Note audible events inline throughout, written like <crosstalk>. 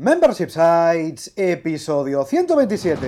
Membership Sites, episodio 127.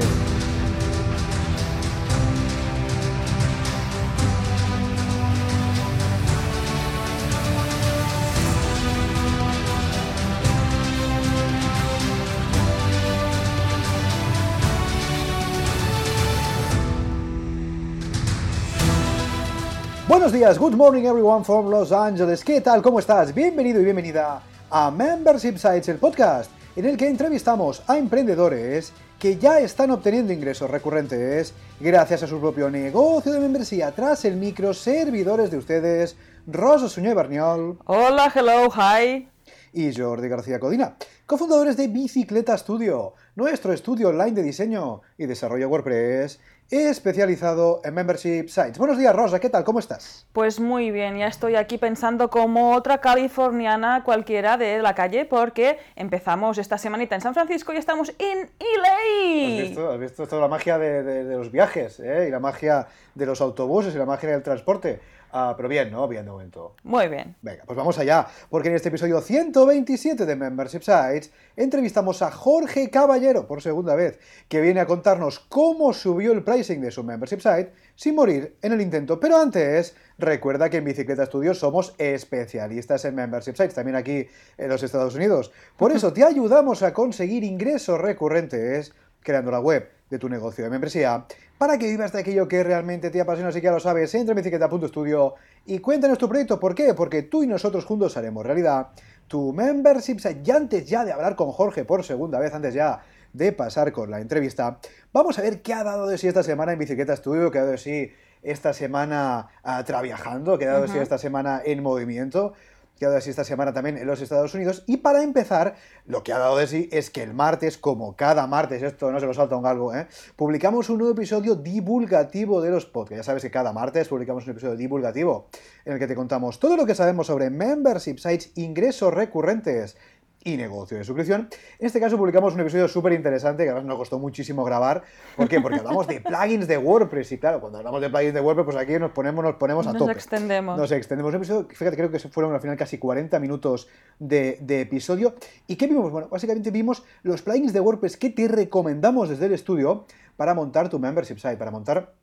Buenos días, good morning everyone from Los Angeles. ¿Qué tal? ¿Cómo estás? Bienvenido y bienvenida a Membership Sites, el podcast en el que entrevistamos a emprendedores que ya están obteniendo ingresos recurrentes gracias a su propio negocio de membresía tras el micro servidores de ustedes, Rosa Suñé Berniol. Hola, hello, hi. Y Jordi García Codina, cofundadores de Bicicleta Studio, nuestro estudio online de diseño y desarrollo WordPress especializado en membership sites. Buenos días, Rosa, ¿qué tal? ¿Cómo estás? Pues muy bien, ya estoy aquí pensando como otra californiana cualquiera de la calle porque empezamos esta semanita en San Francisco y estamos en LA. ¿Has visto? ¿Has visto toda la magia de, de los viajes ¿eh? y la magia de los autobuses y la magia del transporte? Ah, pero bien, ¿no? Bien de momento. Muy bien. Venga, pues vamos allá, porque en este episodio 127 de Membership Sites entrevistamos a Jorge Caballero por segunda vez, que viene a contarnos cómo subió el pricing de su Membership Site sin morir en el intento. Pero antes, recuerda que en Bicicleta Studios somos especialistas en Membership Sites, también aquí en los Estados Unidos. Por eso te ayudamos a conseguir ingresos recurrentes creando la web de tu negocio de membresía para que vivas de aquello que realmente te apasiona, así que ya lo sabes, entra en bicicleta.studio y cuéntanos tu proyecto. ¿Por qué? Porque tú y nosotros juntos haremos realidad tu membership site. Y antes ya de hablar con Jorge por segunda vez, antes ya de pasar con la entrevista, vamos a ver qué ha dado de sí esta semana en Bicicleta Studio, qué ha dado de sí esta semana uh, traviajando, qué ha dado de sí esta semana en movimiento que ha dado de esta semana también en los Estados Unidos. Y para empezar, lo que ha dado de sí es que el martes, como cada martes, esto no se lo salta un galgo, ¿eh? publicamos un nuevo episodio divulgativo de los podcasts. Ya sabes que cada martes publicamos un episodio divulgativo en el que te contamos todo lo que sabemos sobre membership sites, ingresos recurrentes y negocio de suscripción. En este caso publicamos un episodio súper interesante que además nos costó muchísimo grabar. ¿Por qué? Porque hablamos de plugins de WordPress y claro, cuando hablamos de plugins de WordPress, pues aquí nos ponemos, nos ponemos a Nos tope. extendemos. Nos extendemos el episodio, fíjate, creo que fueron al final casi 40 minutos de, de episodio. ¿Y qué vimos? Bueno, básicamente vimos los plugins de WordPress que te recomendamos desde el estudio para montar tu membership site, para montar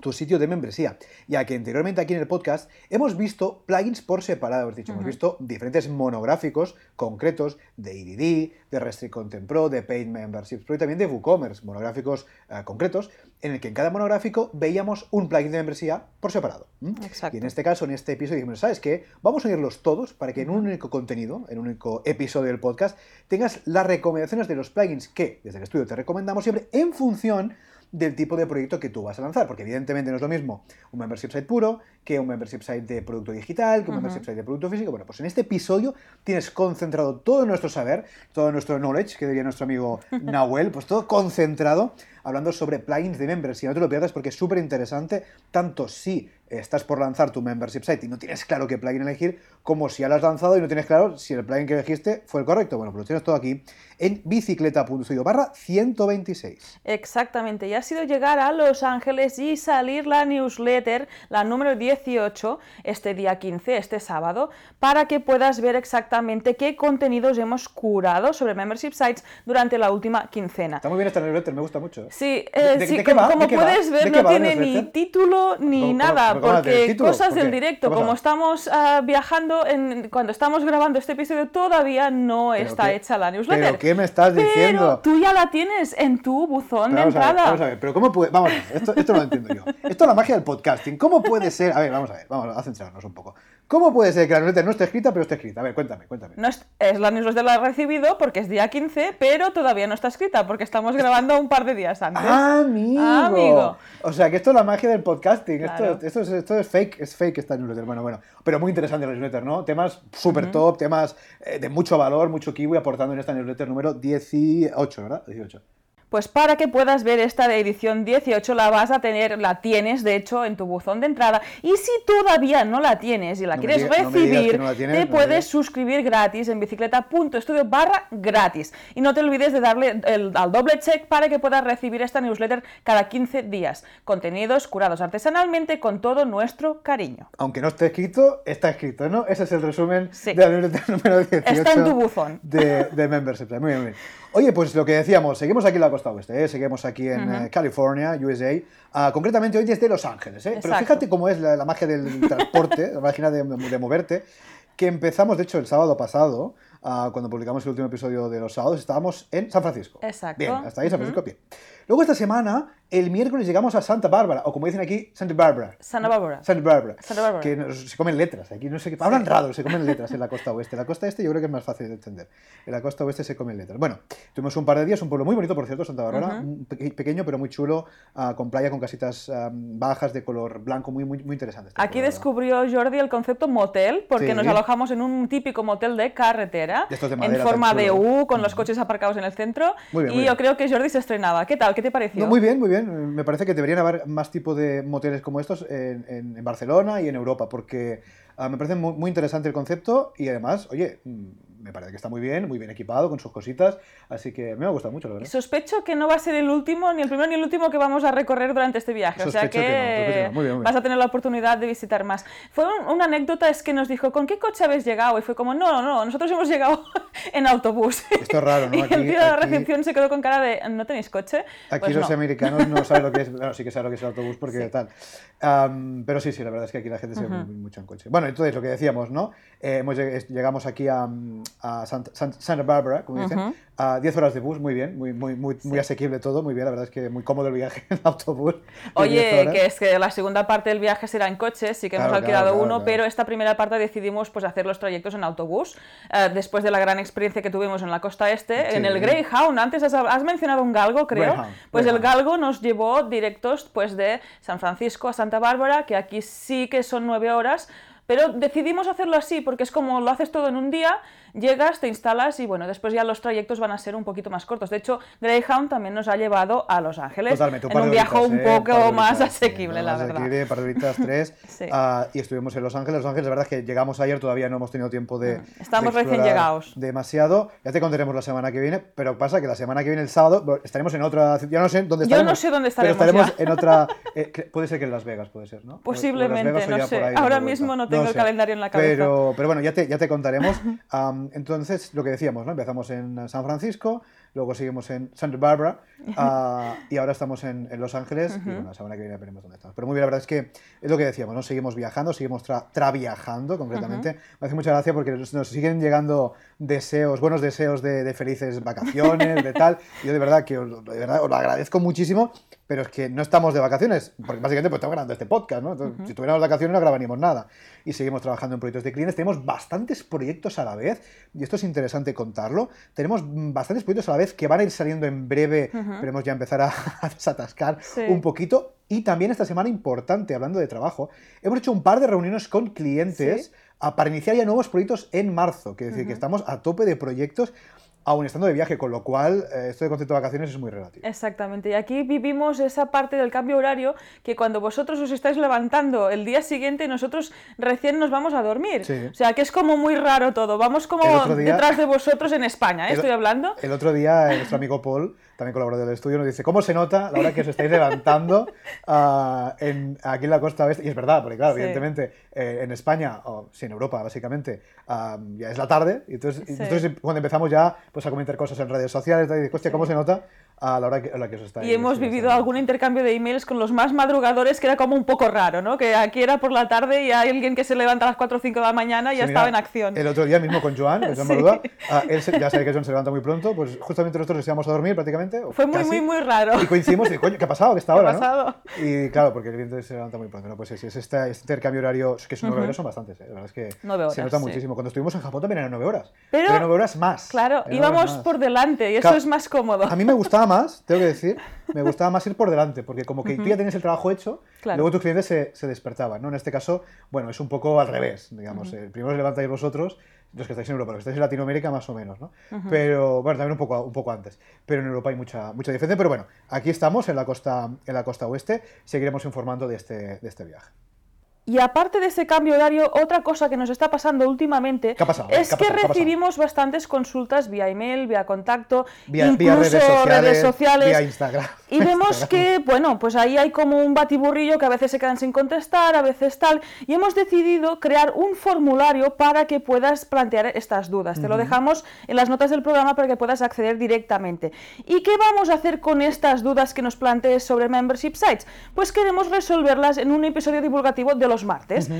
tu sitio de membresía, ya que anteriormente aquí en el podcast hemos visto plugins por separado, hemos dicho, hemos visto diferentes monográficos concretos de EDD, de Restrict Content Pro, de Paid Memberships Pro y también de WooCommerce, monográficos eh, concretos, en el que en cada monográfico veíamos un plugin de membresía por separado. Exacto. Y en este caso, en este episodio, dijimos, ¿sabes qué? Vamos a unirlos todos para que en un único contenido, en un único episodio del podcast, tengas las recomendaciones de los plugins que desde el estudio te recomendamos siempre en función del tipo de proyecto que tú vas a lanzar, porque evidentemente no es lo mismo un membership site puro que un membership site de producto digital, que un membership site de producto físico. Bueno, pues en este episodio tienes concentrado todo nuestro saber, todo nuestro knowledge, que diría nuestro amigo <laughs> Nahuel, pues todo concentrado hablando sobre plugins de membresía. No te lo pierdas porque es súper interesante, tanto si estás por lanzar tu membership site y no tienes claro qué plugin elegir, como si ya lo has lanzado y no tienes claro si el plugin que elegiste fue el correcto. Bueno, pues lo tienes todo aquí en bicicleta.studio barra 126. Exactamente, y ha sido llegar a Los Ángeles y salir la newsletter, la número 18, este día 15, este sábado, para que puedas ver exactamente qué contenidos hemos curado sobre membership sites durante la última quincena. Está muy bien esta newsletter, me gusta mucho. Sí, ¿De- eh, de- sí, de qué como, va? como ¿De qué va? puedes ¿De ver, no tiene ni título ni ¿Cómo- cómo- nada, cómo porque título? cosas ¿Por del directo, como estamos ah, viajando, en, cuando estamos grabando este episodio, todavía no ¿Pero está qué- hecha la newsletter. ¿Pero qué me estás Pero diciendo? tú ya la tienes en tu buzón Pero de vamos a ver, entrada. vamos a ver, pero ¿cómo puede...? Vamos a ver, esto, esto no lo entiendo yo. Esto es la magia del podcasting. ¿Cómo puede ser...? A ver, vamos a ver, vamos a centrarnos un poco. ¿Cómo puede ser que la newsletter no esté escrita, pero esté escrita? A ver, cuéntame, cuéntame. No es, es la newsletter la he recibido porque es día 15, pero todavía no está escrita porque estamos grabando un par de días antes. ¡Amigo! Amigo. O sea, que esto es la magia del podcasting. Claro. Esto, esto, es, esto es fake, es fake esta newsletter. Bueno, bueno. Pero muy interesante la newsletter, ¿no? Temas súper top, temas eh, de mucho valor, mucho kiwi aportando en esta newsletter número 18, ¿verdad? 18. Pues para que puedas ver esta de edición 18 la vas a tener, la tienes de hecho en tu buzón de entrada y si todavía no la tienes y la No quieres diga- recibir, que no la tienes, te puedes suscribir gratis en bicicleta.studio barra gratis. Y no te olvides de darle el, al doble check para que puedas recibir esta newsletter cada 15 días. Contenidos curados artesanalmente con todo nuestro cariño. Aunque no esté escrito, está escrito, ¿no? Ese es el resumen Sí. de la newsletter <laughs> número 18. Está en tu buzón. De, de Membership. Muy bien, muy bien. Oye, pues lo que decíamos, seguimos aquí la costa oeste, ¿eh? seguimos aquí en eh, California, USA, ah, concretamente hoy desde Los Ángeles. ¿eh? Pero fíjate cómo es la, la magia del transporte, <laughs> la magia de, de moverte, que empezamos, de hecho, el sábado pasado, ah, cuando publicamos el último episodio de los sábados, estábamos en San Francisco. Exacto. Bien, hasta ahí San Francisco, bien. Luego esta semana, el miércoles llegamos a Santa Bárbara, o como dicen aquí, Santa Bárbara. Santa Bárbara. Santa Bárbara. Santa Bárbara. Que nos- se comen letras. Aquí no sé qué. Hablan raro, se comen letras en la costa oeste. La costa este yo creo que es más fácil de entender. En la costa oeste se comen letras. Bueno, tuvimos un par de días, un pueblo muy bonito, por cierto, Santa Bárbara. un peque- pequeño, pero muy chulo, ah, con playa, con casitas ah, bajas de color blanco, muy, muy, muy interesante. este Aquí pueblo, descubrió Jordi el concepto motel, porque Sí. nos alojamos en un típico motel de carretera, En forma de. U, con los coches aparcados en el centro. Muy bien, y muy yo bien. creo que Jordi se estrenaba. ¿Qué tal? ¿Qué te pareció? No, muy bien, muy bien. Me parece que deberían haber más tipo de moteles como estos en, en- en Barcelona y en Europa, porque ah, me parece muy, muy interesante el concepto y además, oye, mm, me parece que está muy bien, muy bien equipado con sus cositas, así que me ha gustado mucho, la verdad. Sospecho que no va a ser el último, ni el primero ni el último que vamos a recorrer durante este viaje. o sea Sospecho que no, sospecho que no. Muy bien, muy bien. vas a tener la oportunidad de visitar más. Fue un- una anécdota, es que nos dijo, ¿con qué coche habéis llegado? Y fue como, no, no, nosotros hemos llegado <laughs> en autobús. Esto es raro, ¿no? <laughs> y Aquí- el tío de la aquí- recepción se quedó con cara de, ¿no tenéis coche? Aquí Pues los no. americanos no saben lo que es, <laughs> bueno, sí que saben lo que es el autobús porque Sí. tal. Pero sí, sí, la verdad es que aquí la gente se mueve mucho en coche. Bueno, entonces lo que decíamos, ¿no? Eh, hemos llegamos aquí a, a Santa, San- Santa Barbara, como dicen, a 10 horas de bus, muy bien, muy, muy, muy, muy asequible todo, muy bien, la verdad es que muy cómodo el viaje en <laughs> autobús. de 10 Oye, que es que la segunda parte del viaje será en coche, sí que hemos alquilado claro, uno, claro, pero esta primera parte decidimos pues hacer los trayectos en autobús, eh, después de la gran experiencia que tuvimos en la costa este, Sí. en el Greyhound, antes has, has mencionado un galgo, creo, Greyhound, pues el galgo nos llevó directos pues de San Francisco a Santa Bárbara, que aquí sí que son nueve horas, pero decidimos hacerlo así porque es como lo haces todo en un día, llegas, te instalas y bueno, después ya los trayectos van a ser un poquito más cortos. De hecho, Greyhound también nos ha llevado a Los Ángeles Totalmente, en par un viaje un ¿eh? Un poco de más horitas, sí, asequible, la más verdad. asequible, un par tres. <laughs> Sí. Ah, y estuvimos en Los Ángeles. Los Ángeles, la verdad es que llegamos ayer, todavía no hemos tenido tiempo de. Mm, estamos de recién llegados. Demasiado. Ya te contaremos la semana que viene, pero pasa que la semana que viene, el sábado, estaremos en otra. Yo no sé dónde Yo estaremos. no sé dónde pero estaremos estaremos en otra. eh, puede ser que en Las Vegas, puede ser, ¿no? En Posiblemente, no ya sé. Ahora mismo no tengo el sé. calendario en la cabeza. Pero, pero bueno, ya te, ya te contaremos. Am, <laughs> entonces, lo que decíamos, ¿no? Empezamos en San Francisco, luego seguimos en Santa Barbara ah, y ahora estamos en, en Los Ángeles y bueno, la semana que viene veremos dónde estamos. Pero muy bien, la verdad es que es lo que decíamos, ¿no? Seguimos viajando, seguimos tra- traviajando concretamente. Me hace mucha gracia porque nos, nos siguen llegando deseos, buenos deseos de, de felices vacaciones, de tal. Yo de verdad que os, de verdad os lo agradezco muchísimo, pero es que no estamos de vacaciones, porque básicamente pues estamos grabando este podcast, ¿no? Entonces, Si tuviéramos vacaciones no grabaríamos nada. Y seguimos trabajando en proyectos de clientes. Tenemos bastantes proyectos a la vez, y esto es interesante contarlo. Tenemos bastantes proyectos a la vez que van a ir saliendo en breve, esperemos ya empezar a, <laughs> a desatascar Sí. un poquito. Y también esta semana importante, hablando de trabajo, hemos hecho un par de reuniones con clientes Sí. para iniciar ya nuevos proyectos en marzo. Quiere decir que estamos a tope de proyectos, aún estando de viaje, con lo cual eh, esto de concepto de vacaciones es muy relativo. Exactamente, y aquí vivimos esa parte del cambio horario que cuando vosotros os estáis levantando el día siguiente, nosotros recién nos vamos a dormir. Sí. O sea, que es como muy raro todo. Vamos como día- detrás de vosotros en España, ¿eh? El- estoy hablando. El otro día, eh, nuestro amigo Paul, también colaborador del estudio, nos dice, ¿cómo se nota la hora que os estáis levantando <laughs> ah, en, aquí en la costa oeste? Y es verdad, porque claro, Sí. evidentemente eh, en España, o sí, en Europa básicamente, ah, ya es la tarde, y entonces, y Sí. entonces cuando empezamos ya pues, a comentar cosas en redes sociales, y dices, hostia, ¿cómo se nota a la hora que, a la que os estáis Y hemos vivido levantando?". algún intercambio de emails con los más madrugadores que era como un poco raro, ¿no? Que aquí era por la tarde y hay alguien que se levanta a las 4 o 5 de la mañana y ya estaba en acción. El otro día mismo con Joan, Joan <laughs> Sí. Ah, él se- ya sabe que Joan se levanta muy pronto, pues justamente nosotros nos íbamos a dormir prácticamente. Fue muy, casi, muy, muy raro. Y coincidimos y, coño, ¿qué ha pasado? ¿Qué está ¿Qué ha ahora, no? pasado? Y claro, porque evidentemente se levanta muy pronto. ¿no? Pues sí, sí, es este, este intercambio horario, que son nueve horas, son bastantes. ¿eh? La verdad es que Nueve se horas, nota muchísimo. Cuando estuvimos en Japón también eran nueve horas. Pero- eran nueve horas más. Claro, horas íbamos más. por delante y eso Claro, es más cómodo. A mí me gustaba más, tengo que decir, me gustaba más ir por delante, porque como que tú ya tenías el trabajo hecho, Claro. luego tus clientes se, se despertaban, ¿no? En este caso, bueno, es un poco al revés, digamos. eh, Primero os levantáis vosotros los que estáis en Europa, los que estáis en Latinoamérica más o menos, ¿no? Pero, bueno, también un poco, un poco antes. Pero en Europa hay mucha, mucha diferencia. Pero bueno, aquí estamos en la costa, en la costa oeste, seguiremos informando de este, de este viaje. Y aparte de ese cambio horario, otra cosa que nos está pasando últimamente es que recibimos bastantes consultas vía email, vía contacto, incluso redes sociales, vía Instagram. <laughs> Y vemos que, bueno, pues ahí hay como un batiburrillo que a veces se quedan sin contestar, a veces tal. Y hemos decidido crear un formulario para que puedas plantear estas dudas. Te lo dejamos en las notas del programa para que puedas acceder directamente. ¿Y qué vamos a hacer con estas dudas que nos plantees sobre membership sites? Pues queremos resolverlas en un episodio divulgativo de los martes.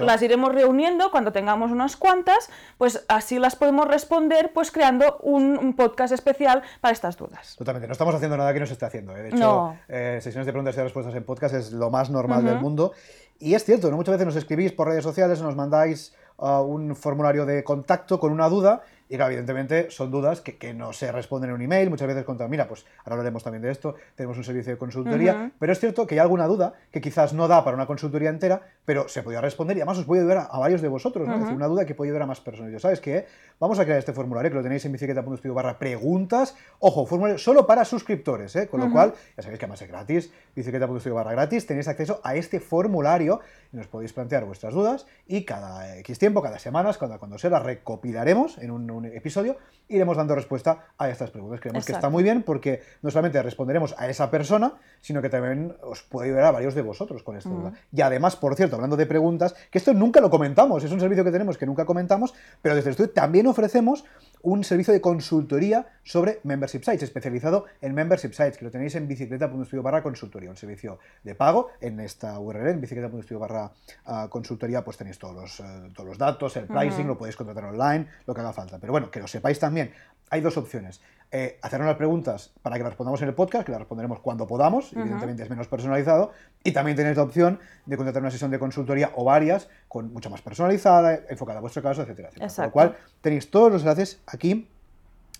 las, iremos reuniendo cuando tengamos unas cuantas, pues así las podemos responder, pues creando un, podcast especial para estas dudas. Totalmente, no estamos haciendo nada que no se esté haciendo. ¿eh? De hecho, eh, sesiones de preguntas y respuestas en podcast es lo más normal del mundo. Y es cierto, ¿no? muchas veces nos escribís por redes sociales, nos mandáis uh, un formulario de contacto con una duda y claro, evidentemente son dudas que, no se responden en un email, muchas veces contan, mira, pues ahora hablaremos también de esto, tenemos un servicio de consultoría, pero es cierto que hay alguna duda que quizás no da para una consultoría entera, pero se podría responder y además os puede ayudar a, varios de vosotros, ¿no? Es decir, una duda que puede ayudar a más personas. Yo, ¿sabes qué? Vamos a crear este formulario que lo tenéis en bicicleta.studio barra preguntas. Ojo, formulario solo para suscriptores, ¿eh? Con lo cual, ya sabéis que además es gratis, bicicleta.studio barra gratis, tenéis acceso a este formulario y nos podéis plantear vuestras dudas y cada X tiempo, cada semana, cuando, cuando se las recopilaremos en un episodio iremos dando respuesta a estas preguntas. Creemos que está muy bien porque no solamente responderemos a esa persona, sino que también os puede ayudar a varios de vosotros con esta duda. Y además, por cierto, hablando de preguntas, que esto nunca lo comentamos, es un servicio que tenemos que nunca comentamos, pero desde el estudio también ofrecemos un servicio de consultoría sobre membership sites, especializado en membership sites, que lo tenéis en bicicleta.studio barra consultoría, un servicio de pago en esta URL, en bicicleta.studio barra ah, consultoría, pues tenéis todos los, eh, todos los datos, el pricing, lo podéis contratar online, lo que haga falta. Pero bueno, que lo sepáis también, hay dos opciones. Eh, hacernos las preguntas para que las respondamos en el podcast, que las responderemos cuando podamos, evidentemente es menos personalizado, y también tenéis la opción de contratar una sesión de consultoría o varias, con mucho más personalizada, enfocada a vuestro caso, etcétera, etcétera. Con lo cual, tenéis todos los enlaces aquí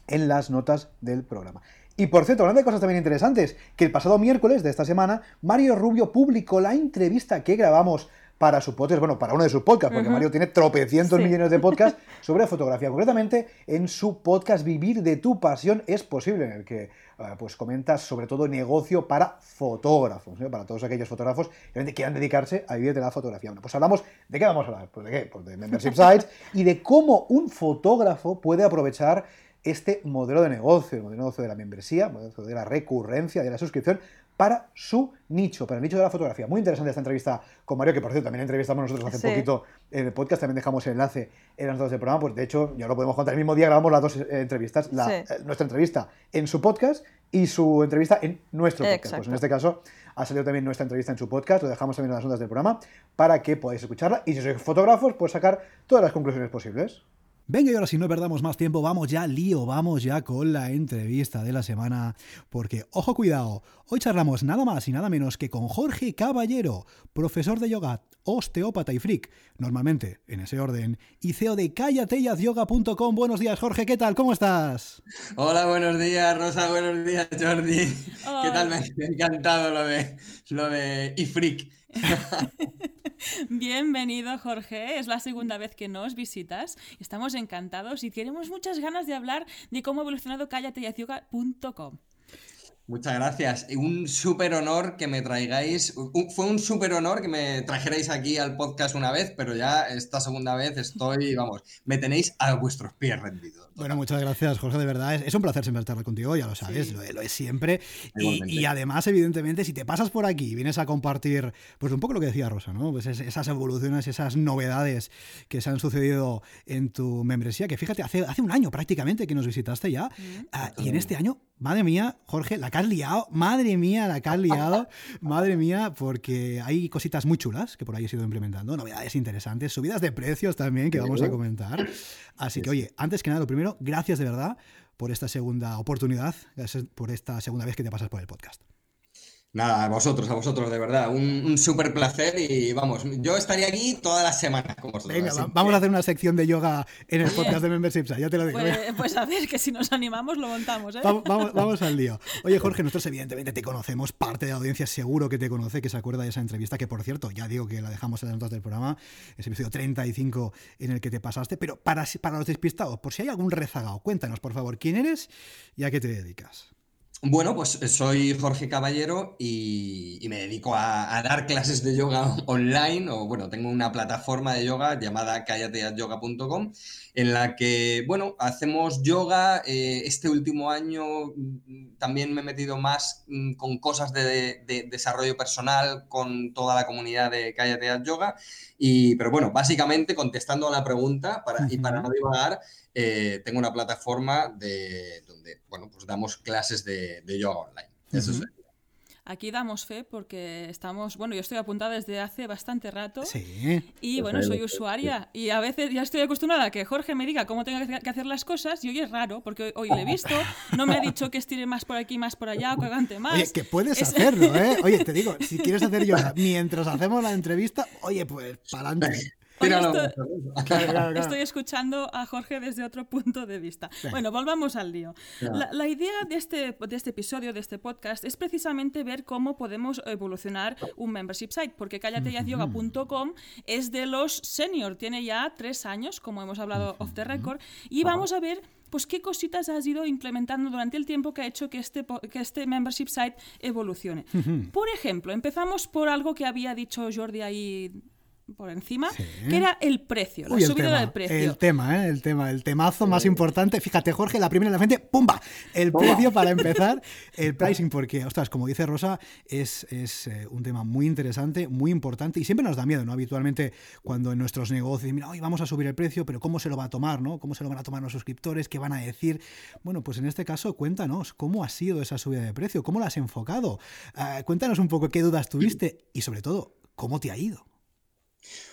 en las notas del programa. Y por cierto, hablando de cosas también interesantes, que el pasado miércoles de esta semana, Mario Rubio publicó la entrevista que grabamos para su podcast, bueno, para uno de sus podcasts, porque Mario tiene tropecientos millones de podcasts <laughs> sobre fotografía. Concretamente, en su podcast Vivir de tu pasión es posible, en el que eh, pues comentas sobre todo negocio para fotógrafos, ¿eh? para todos aquellos fotógrafos que quieran dedicarse a vivir de la fotografía. Bueno, pues hablamos, ¿de qué vamos a hablar? Pues de qué? Pues de membership sites <laughs> y de cómo un fotógrafo puede aprovechar este modelo de negocio, el modelo de negocio de la membresía, el modelo de la recurrencia, de la suscripción, para su nicho, para el nicho de la fotografía. Muy interesante esta entrevista con Mario, que por cierto también entrevistamos nosotros hace poquito en el podcast, también dejamos el enlace en las notas del programa, pues de hecho ya lo podemos contar, el mismo día grabamos las dos eh, entrevistas, eh, nuestra entrevista en su podcast y su entrevista en nuestro podcast. Pues en este caso ha salido también nuestra entrevista en su podcast, lo dejamos también en las notas del programa para que podáis escucharla y si sois fotógrafos, pues sacar todas las conclusiones posibles. Venga, y ahora si no perdamos más tiempo, vamos ya, lío, vamos ya con la entrevista de la semana, porque, ojo, cuidado, hoy charlamos nada más y nada menos que con Jorge Caballero, profesor de yoga, osteópata y freak, normalmente en ese orden, y CEO de callateyazyoga.com. Buenos días, Jorge, ¿qué tal? ¿Cómo estás? Hola, buenos días, Rosa, buenos días, Jordi. ¿Qué tal? Me ha encantado lo de, lo de y freak. <laughs> Bienvenido, Jorge. Es la segunda vez que nos visitas. Estamos encantados y tenemos muchas ganas de hablar de cómo ha evolucionado callateyaciuga.com. Muchas gracias. Un súper honor que me traigáis. Fue un súper honor que me trajerais aquí al podcast una vez, pero ya esta segunda vez estoy, <laughs> vamos, me tenéis a vuestros pies rendidos. Bueno, muchas gracias, Jorge, de verdad. Es, un placer siempre estar contigo, ya lo sabes, lo, es siempre. Y, además, evidentemente, si te pasas por aquí y vienes a compartir, pues un poco lo que decía Rosa, ¿no? Pues esas evoluciones, esas novedades que se han sucedido en tu membresía, que fíjate, hace, hace un año prácticamente que nos visitaste ya, mm. ah, y en este año, madre mía, Jorge, la has liado, madre mía, la que has liado, <laughs> madre mía, porque hay cositas muy chulas que por ahí he ido implementando, novedades interesantes, subidas de precios también que vamos a comentar. Así que, oye, antes que nada, lo primero, gracias de verdad por esta segunda oportunidad, por esta segunda vez que te pasas por el podcast. Nada, a vosotros, a vosotros, de verdad. Un, un súper placer y vamos, yo estaría aquí todas las semanas con vosotros. Venga, vamos a hacer una sección de yoga en el podcast de Membership, ya te lo digo. Pues, pues, a ver, que si nos animamos lo montamos, ¿eh? Vamos, vamos, al lío. Oye, Jorge, nosotros evidentemente te conocemos, parte de la audiencia seguro que te conoce, que se acuerda de esa entrevista, que por cierto, ya digo que la dejamos en las notas del programa, ese episodio 35 en el que te pasaste, pero para, para los despistados, por si hay algún rezagado, cuéntanos, por favor, quién eres y a qué te dedicas. Bueno, pues eh, soy Jorge Caballero y, me dedico a, dar clases de yoga <laughs> online, o bueno, tengo una plataforma de yoga llamada callateatyoga.com, en la que, bueno, hacemos yoga. Eh, este último año mm, también me he metido más mm, con cosas de, desarrollo personal con toda la comunidad de Callateat Yoga. Y, pero bueno, básicamente contestando a la pregunta, para, y para no divagar, eh, tengo una plataforma de, bueno, pues damos clases de, yoga online. Eso es Aquí damos fe porque estamos, bueno, yo estoy apuntada desde hace bastante rato sí. y bueno, soy usuaria y a veces ya estoy acostumbrada a que Jorge me diga cómo tengo que hacer las cosas y hoy es raro porque hoy, le he visto, no me ha dicho que estire más por aquí, más por allá, o que cagante más. Oye, que puedes hacerlo, ¿eh? <laughs> Oye, te digo, si quieres hacer yoga mientras hacemos la entrevista, oye, pues para adelante <laughs> <laughs> estoy, escuchando a Jorge desde otro punto de vista. Bueno, volvamos al lío. La, idea de este, de este episodio, de este podcast, es precisamente ver cómo podemos evolucionar un membership site, porque callateyazyoga.com es de los senior, tiene ya tres años, como hemos hablado off the record, y vamos a ver pues qué cositas has ido implementando durante el tiempo que ha hecho que este, que este membership site evolucione. Por ejemplo, empezamos por algo que había dicho Jordi ahí por encima, que era el precio, la subida del precio. El tema, ¿eh? el tema, el temazo más importante. Fíjate, Jorge, la primera en la frente, ¡pumba! El precio para empezar, <laughs> el pricing, porque, ostras, como dice Rosa, es, es eh, un tema muy interesante, muy importante y siempre nos da miedo, ¿no? Habitualmente, cuando en nuestros negocios, mira, hoy vamos a subir el precio, pero ¿cómo se lo va a tomar, ¿no? ¿Cómo se lo van a tomar los suscriptores? ¿Qué van a decir? Bueno, pues en este caso, cuéntanos, ¿cómo ha sido esa subida de precio? ¿Cómo la has enfocado? Ah, cuéntanos un poco qué dudas tuviste y, sobre todo, ¿cómo te ha ido?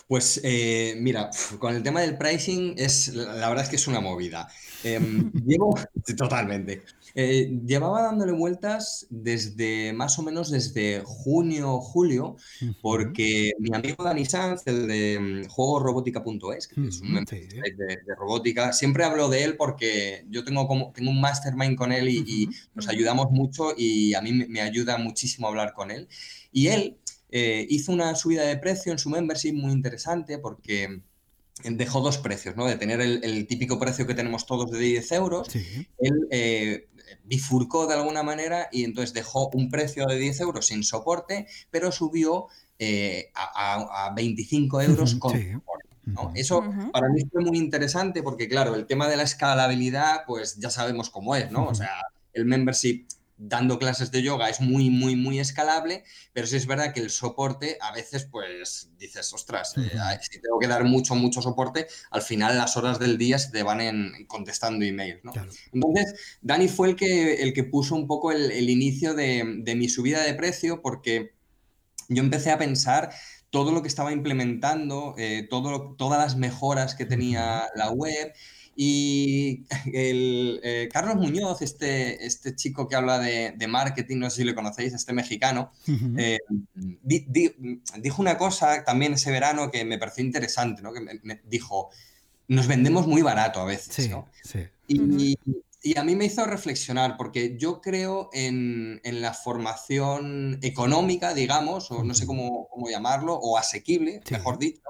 Pues eh, mira, con el tema del pricing es la verdad es que es una movida. Em, <laughs> llevo <laughs> totalmente. Eh, llevaba dándole vueltas desde más o menos desde junio, julio, porque mi amigo Dani Sanz, el de mm, juegosrobótica.es, que es un de, de, robótica, siempre hablo de él porque yo tengo como tengo un mastermind con él y, nos ayudamos mucho y a mí me ayuda muchísimo hablar con él. Y él eh, hizo una subida de precio en su membership muy interesante porque dejó dos precios, ¿no? De tener el, típico precio que tenemos todos de 10 euros, él eh, bifurcó de alguna manera y entonces dejó un precio de 10 euros sin soporte, pero subió eh, a, 25 euros con soporte. Eso para mí fue muy interesante porque, claro, el tema de la escalabilidad, pues ya sabemos cómo es, ¿no? O sea, el membership dando clases de yoga es muy, muy, muy escalable, pero sí es verdad que el soporte a veces, pues dices, ostras, eh, si tengo que dar mucho, mucho soporte, al final las horas del día se te van en, contestando email. ¿no? Entonces, Dani fue el que, el que puso un poco el, inicio de, mi subida de precio porque yo empecé a pensar todo lo que estaba implementando, eh, todo todas las mejoras que tenía la web y el, eh, Carlos Muñoz, este, este chico que habla de, marketing, no sé si le conocéis, este mexicano, eh, dijo una cosa también ese verano que me pareció interesante, ¿no? que me, dijo, nos vendemos muy barato a veces. ¿no? y, y a mí me hizo reflexionar, porque yo creo en, la formación económica, digamos, o no sé cómo, llamarlo, o asequible, mejor dicho.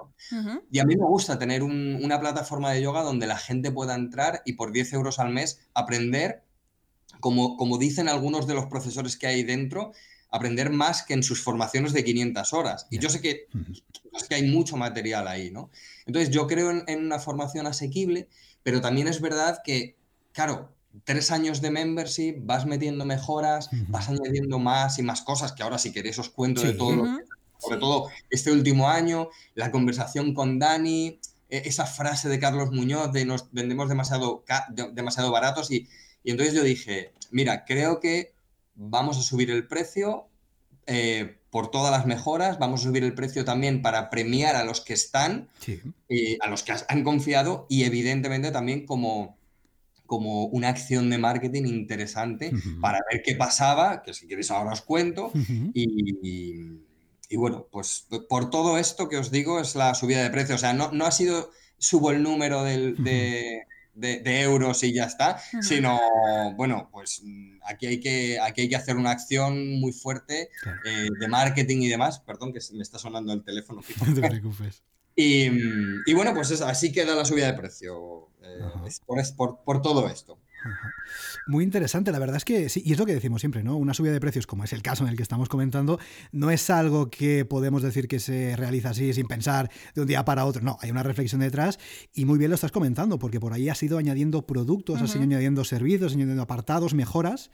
Y a mí me gusta tener una plataforma de yoga donde la gente pueda entrar y por 10 euros al mes aprender, como, como dicen algunos de los profesores que hay dentro, aprender más que en sus formaciones de 500 horas. Y yo sé que, que hay mucho material ahí, ¿no? Entonces yo creo en, en una formación asequible, pero también es verdad que, claro, tres años de membership, vas metiendo mejoras, vas añadiendo más y más cosas que ahora si queréis os cuento de todo, sobre todo este último año, la conversación con Dani, e, esa frase de Carlos Muñoz de nos vendemos demasiado, demasiado baratos y, entonces yo dije, mira, creo que vamos a subir el precio eh, por todas las mejoras, vamos a subir el precio también para premiar a los que están, y a los que han confiado y evidentemente también como como una acción de marketing interesante para ver qué pasaba, que si queréis ahora os cuento, y, bueno, pues por todo esto que os digo es la subida de precio, o sea, no, no ha sido subo el número de, euros y ya está, sino, bueno, pues aquí hay que, aquí hay que hacer una acción muy fuerte eh, de marketing y demás. Perdón, que me está sonando el teléfono. <laughs> No te preocupes. Y, y, bueno, pues así queda la subida de precio. Eh, por, por, todo esto. Muy interesante, la verdad es que sí, y es lo que decimos siempre, ¿no? Una subida de precios, como es el caso en el que estamos comentando, no es algo que podemos decir que se realiza así sin pensar de un día para otro. No, hay una reflexión detrás y muy bien lo estás comentando, porque por ahí has ido añadiendo productos, has ido añadiendo servicios, añadiendo apartados, mejoras,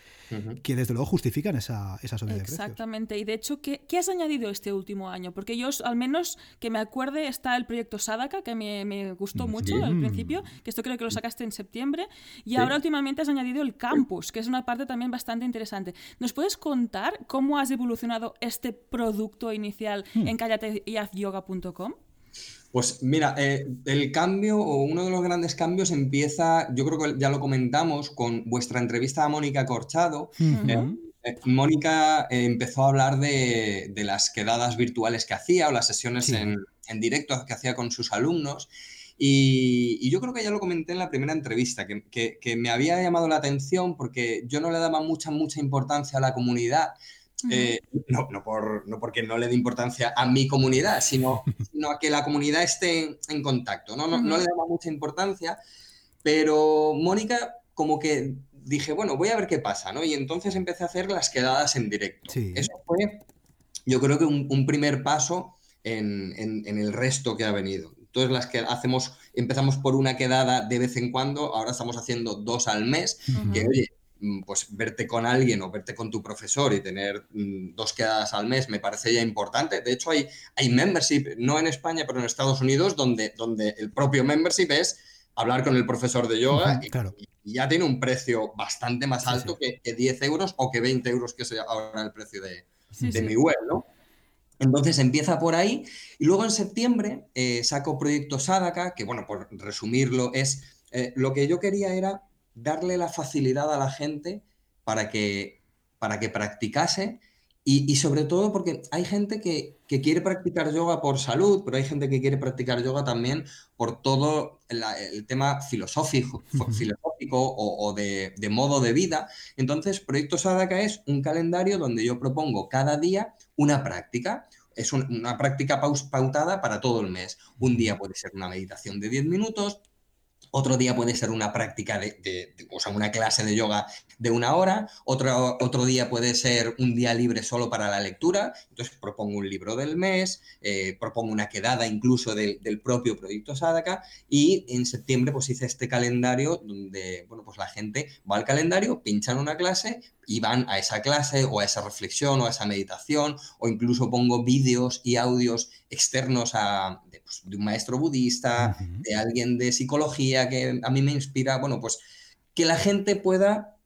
que desde luego justifican esa, esa subida de precios. Exactamente, y de hecho, ¿qué, has añadido este último año? Porque yo, al menos que me acuerde, está el proyecto Sadaka, que me, gustó mm, mucho al principio, que esto creo que lo sacaste en septiembre, y ahora últimamente has añadido el campus, que es una parte también bastante interesante. ¿Nos puedes contar cómo has evolucionado este producto inicial hmm. en callateyazyoga.com? Pues mira, eh, el cambio o uno de los grandes cambios empieza, yo creo que ya lo comentamos con vuestra entrevista a Mónica Corchado. Eh, eh, Mónica empezó a hablar de, las quedadas virtuales que hacía o las sesiones en, en, directo que hacía con sus alumnos. Y, yo creo que ya lo comenté en la primera entrevista, que, me había llamado la atención porque yo no le daba mucha, mucha importancia a la comunidad. Eh, no, no, por, no, porque no le dé importancia a mi comunidad, sino, <laughs> sino a que la comunidad esté en, contacto. ¿no? No, no, le daba mucha importancia, pero Mónica como que dije, bueno, voy a ver qué pasa, ¿no? Y entonces empecé a hacer las quedadas en directo. Eso fue, yo creo que un, primer paso en, en, el resto que ha venido. Entonces las que hacemos, empezamos por una quedada de vez en cuando, ahora estamos haciendo dos al mes, que oye, mm, pues verte con alguien o verte con tu profesor y tener mm, dos quedadas al mes me parece ya importante. De hecho, hay, hay membership, no en España, pero en Estados Unidos, donde, donde el propio membership es hablar con el profesor de yoga y, ya tiene un precio bastante más alto Que, 10 euros o que 20 euros, que es ahora el precio de, de mi web, ¿no? Entonces empieza por ahí y luego en septiembre eh, saco Proyecto Sadaka, que bueno, por resumirlo, es eh, lo que yo quería era darle la facilidad a la gente para que, para que practicase y, sobre todo porque hay gente que, quiere practicar yoga por salud, pero hay gente que quiere practicar yoga también por todo el tema filosófico, filosófico o, de, de, modo de vida. Entonces, Proyecto Sadaka es un calendario donde yo propongo cada día una práctica. Es una práctica pautada para todo el mes. Un día puede ser una meditación de 10 minutos, otro día puede ser una práctica de, o sea, una clase de yoga de una hora, otro, otro día puede ser un día libre solo para la lectura, entonces propongo un libro del mes, eh, propongo una quedada incluso del propio proyecto Sadaka y en septiembre pues hice este calendario donde, bueno, pues la gente va al calendario, pinchan una clase y van a esa clase o a esa reflexión o a esa meditación o incluso pongo vídeos y audios externos a, de un maestro budista, de alguien de psicología que a mí me inspira, bueno, pues que la gente pueda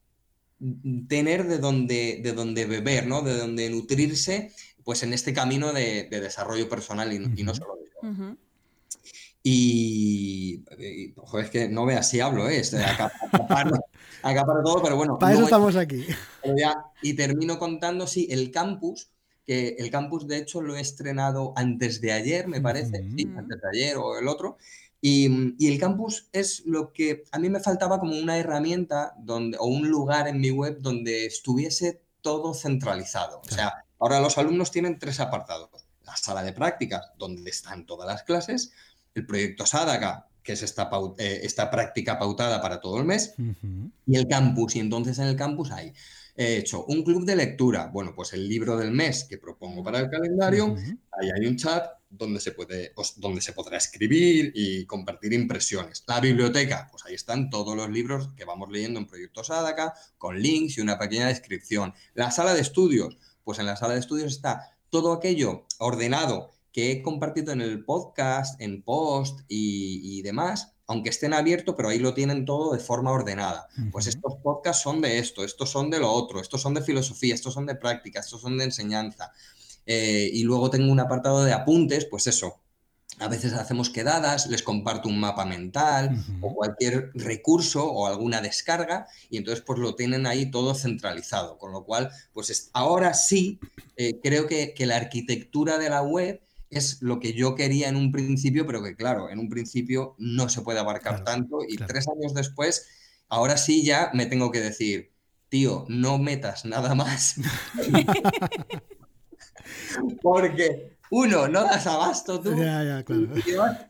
tener de donde, de donde beber, ¿no? De donde nutrirse, pues en este camino de, desarrollo personal y, no solo de yo. Y, ojo, es que no veas si hablo, ¿eh? Acá, <laughs> para todo, pero bueno. Para eso estamos aquí. y termino contando, sí, el campus, que el campus de hecho lo he estrenado antes de ayer, me parece, antes de ayer o el otro. Y, el campus es lo que a mí me faltaba como una herramienta donde, o un lugar en mi web donde estuviese todo centralizado. O sea, ahora los alumnos tienen tres apartados. La sala de prácticas, donde están todas las clases, el proyecto Sadaka, que es esta, eh, esta práctica pautada para todo el mes, y el campus. Y entonces en el campus hay he hecho un club de lectura. Bueno, pues el libro del mes que propongo para el calendario, ahí hay un chat donde se, puede, donde se podrá escribir y compartir impresiones. La biblioteca, pues ahí están todos los libros que vamos leyendo en Proyecto Sadaka, con links y una pequeña descripción. La sala de estudios, pues en la sala de estudios está todo aquello ordenado que he compartido en el podcast, en post y, y demás, aunque estén abiertos, pero ahí lo tienen todo de forma ordenada. Pues estos podcasts son de esto, estos son de lo otro, estos son de filosofía, estos son de práctica, estos son de enseñanza. Eh, y luego tengo un apartado de apuntes, pues eso, a veces hacemos quedadas, les comparto un mapa mental o cualquier recurso o alguna descarga y entonces pues lo tienen ahí todo centralizado. Con lo cual, pues ahora sí eh, creo que, la arquitectura de la web es lo que yo quería en un principio, pero que claro, en un principio no se puede abarcar tanto y tres años después, ahora sí ya me tengo que decir, tío, no metas nada más. <laughs> <laughs> Porque uno, no das abasto tú.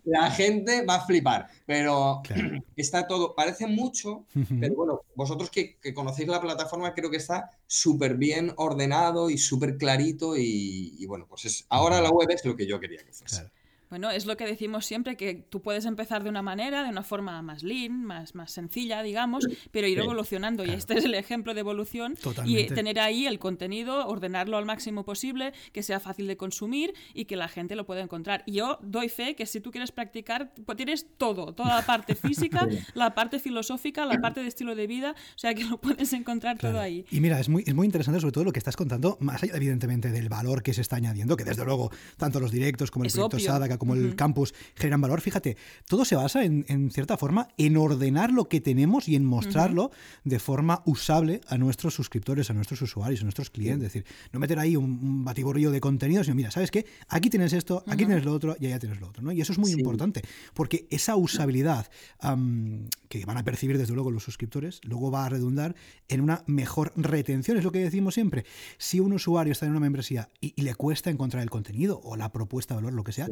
la gente va a flipar. Pero <clears throat> está todo, parece mucho, pero bueno, vosotros que, conocéis la plataforma, creo que está súper bien ordenado y súper clarito. Y, bueno, pues es, ahora la web es lo que yo quería que fuese. Bueno, es lo que decimos siempre, que tú puedes empezar de una manera, de una forma más lean, más, más sencilla, digamos, pero ir evolucionando. Y este es el ejemplo de evolución. Y tener ahí el contenido, ordenarlo al máximo posible, que sea fácil de consumir y que la gente lo pueda encontrar. Y yo doy fe que si tú quieres practicar, pues tienes todo, toda la parte <laughs> física, la parte filosófica, la parte de estilo de vida, o sea que lo puedes encontrar todo ahí. Y mira, es muy, es muy interesante sobre todo lo que estás contando, más allá evidentemente del valor que se está añadiendo, que desde luego tanto los directos como el proyecto Como el campus generan valor. Fíjate, todo se basa en, cierta forma en ordenar lo que tenemos y en mostrarlo de forma usable a nuestros suscriptores, a nuestros usuarios, a nuestros clientes. Es decir, no meter ahí un, batiburrillo de contenido, sino mira, ¿sabes qué? Aquí tienes esto, aquí tienes lo otro y allá tienes lo otro. ¿no? Y eso es muy importante, porque esa usabilidad que van a percibir desde luego los suscriptores, luego va a redundar en una mejor retención. Es lo que decimos siempre. Si un usuario está en una membresía y, le cuesta encontrar el contenido o la propuesta de valor, lo que sea,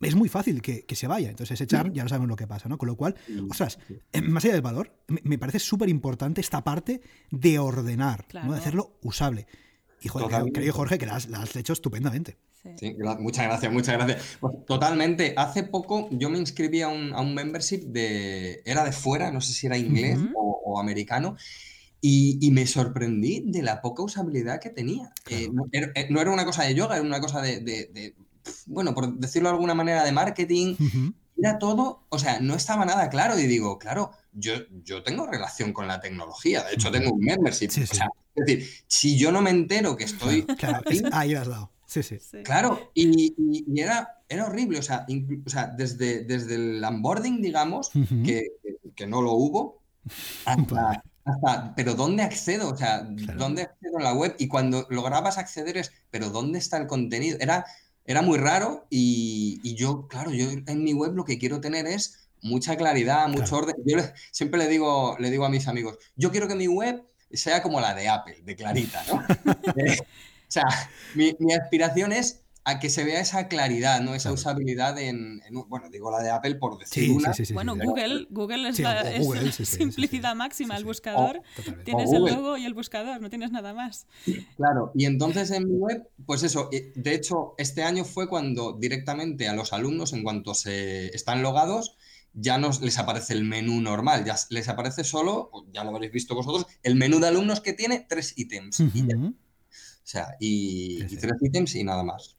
es muy fácil que, se vaya. Entonces, echar ya no sabemos lo que pasa, ¿no? Con lo cual, ostras, eh, más allá del valor, me, parece súper importante esta parte de ordenar, ¿no? De hacerlo usable. Y joder, creo, Jorge, que la has, hecho estupendamente. Sí. muchas gracias, muchas gracias. Pues, totalmente. Hace poco yo me inscribí a un, membership de. Era de fuera, no sé si era inglés o, americano. Y, me sorprendí de la poca usabilidad que tenía. Eh, eh, no, era, una cosa de yoga, era una cosa de bueno, por decirlo de alguna manera, de marketing. Era todo, o sea, no estaba nada claro. Y digo, claro, yo, yo tengo relación con la tecnología. De hecho, tengo un membership. O sea, es decir, si yo no me entero que estoy. Claro, ahí has dado. Sí, sí. Claro, y, era, era horrible. O sea, o sea desde, desde el onboarding, digamos, que, que, no lo hubo, hasta, hasta, pero ¿dónde accedo? O sea, ¿dónde accedo a la web? Y cuando lograbas acceder es, pero ¿dónde está el contenido? Era, era muy raro y, yo, claro, yo en mi web lo que quiero tener es mucha claridad, mucho orden. Yo siempre le digo, le digo a mis amigos, yo quiero que mi web sea como la de Apple, de clarita, ¿no? <laughs> Eh, o sea, mi, mi aspiración es a que se vea esa claridad, ¿no? Esa usabilidad en, bueno, digo la de Apple por decir una. bueno, Google, Google es la <laughs> simplicidad máxima, el buscador, tienes el logo y el buscador, no tienes nada más. Claro, y entonces en mi web, pues eso, eh, de hecho, este año fue cuando directamente a los alumnos, en cuanto se están logados, ya no les aparece el menú normal, ya les aparece solo, ya lo habréis visto vosotros, el menú de alumnos que tiene tres ítems. O sea, y, tres ítems y nada más.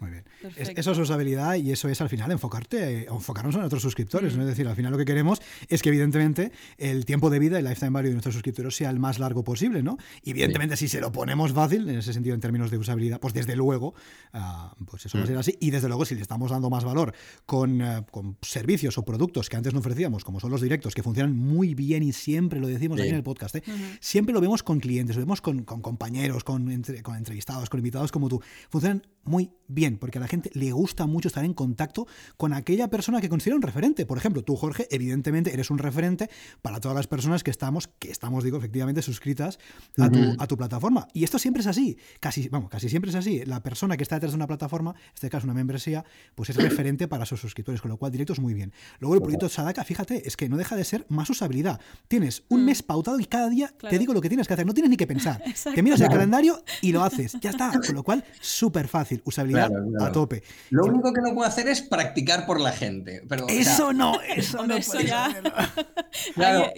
Muy bien. eso es usabilidad y eso es al final enfocarte, eh, enfocarnos en nuestros suscriptores. Es decir, al final lo que queremos es que evidentemente el tiempo de vida, el lifetime value de nuestros suscriptores sea el más largo posible, ¿no? Y evidentemente si se lo ponemos fácil, en ese sentido en términos de usabilidad, pues desde luego, ah, pues eso va a ser así. Y desde luego si le estamos dando más valor con, eh, con, servicios o productos que antes no ofrecíamos, como son los directos, que funcionan muy bien y siempre lo decimos aquí en el podcast, ¿eh? siempre lo vemos con clientes, lo vemos con, con compañeros, con con, entrevistados, con invitados como tú, funcionan muy bien, porque a la gente le gusta mucho estar en contacto con aquella persona que considera un referente. Por ejemplo, tú, Jorge, evidentemente eres un referente para todas las personas que estamos, que estamos, digo, efectivamente, suscritas a tu, a tu plataforma. Y esto siempre es así. Casi, vamos, casi siempre es así. La persona que está detrás de una plataforma, en este caso una membresía, pues es <coughs> referente para sus suscriptores, con lo cual directo es muy bien. Luego el proyecto Sadaka, fíjate, es que no deja de ser más usabilidad. Tienes un mm. mes pautado y cada día te digo lo que tienes que hacer. No tienes ni que pensar. <laughs> Te miras el calendario y lo haces. Ya está. Con lo cual, súper fácil. Usabilidad a tope. Lo único que no puedo hacer es practicar por la gente. Pero, eso no, <laughs> eso no. Eso ya. <laughs> <laughs>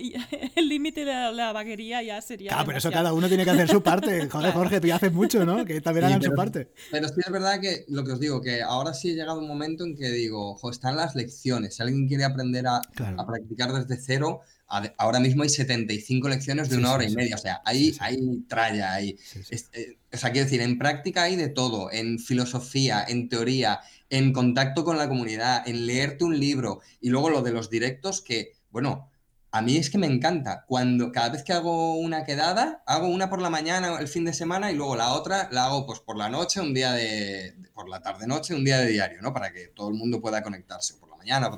el límite de la, vaquería ya sería. Claro, pero eso cada uno tiene que hacer su parte. Joder, Jorge, tú ya haces mucho, ¿no? Que también hagan su parte. Pero sí es verdad que lo que os digo, que ahora sí he llegado un momento en que digo, están las lecciones. Si alguien quiere aprender a, a practicar desde cero, ahora mismo hay 75 lecciones de una hora y media, o sea, hay, hay tralla, hay... Eh, o sea, quiero decir, en práctica hay de todo, en filosofía, en teoría, en contacto con la comunidad, en leerte un libro y luego lo de los directos que, bueno, a mí es que me encanta. Cuando cada vez que hago una quedada, hago una por la mañana, el fin de semana, y luego la otra la hago pues por la noche, un día de. por la tarde noche, un día de diario, ¿no? Para que todo el mundo pueda conectarse por la mañana.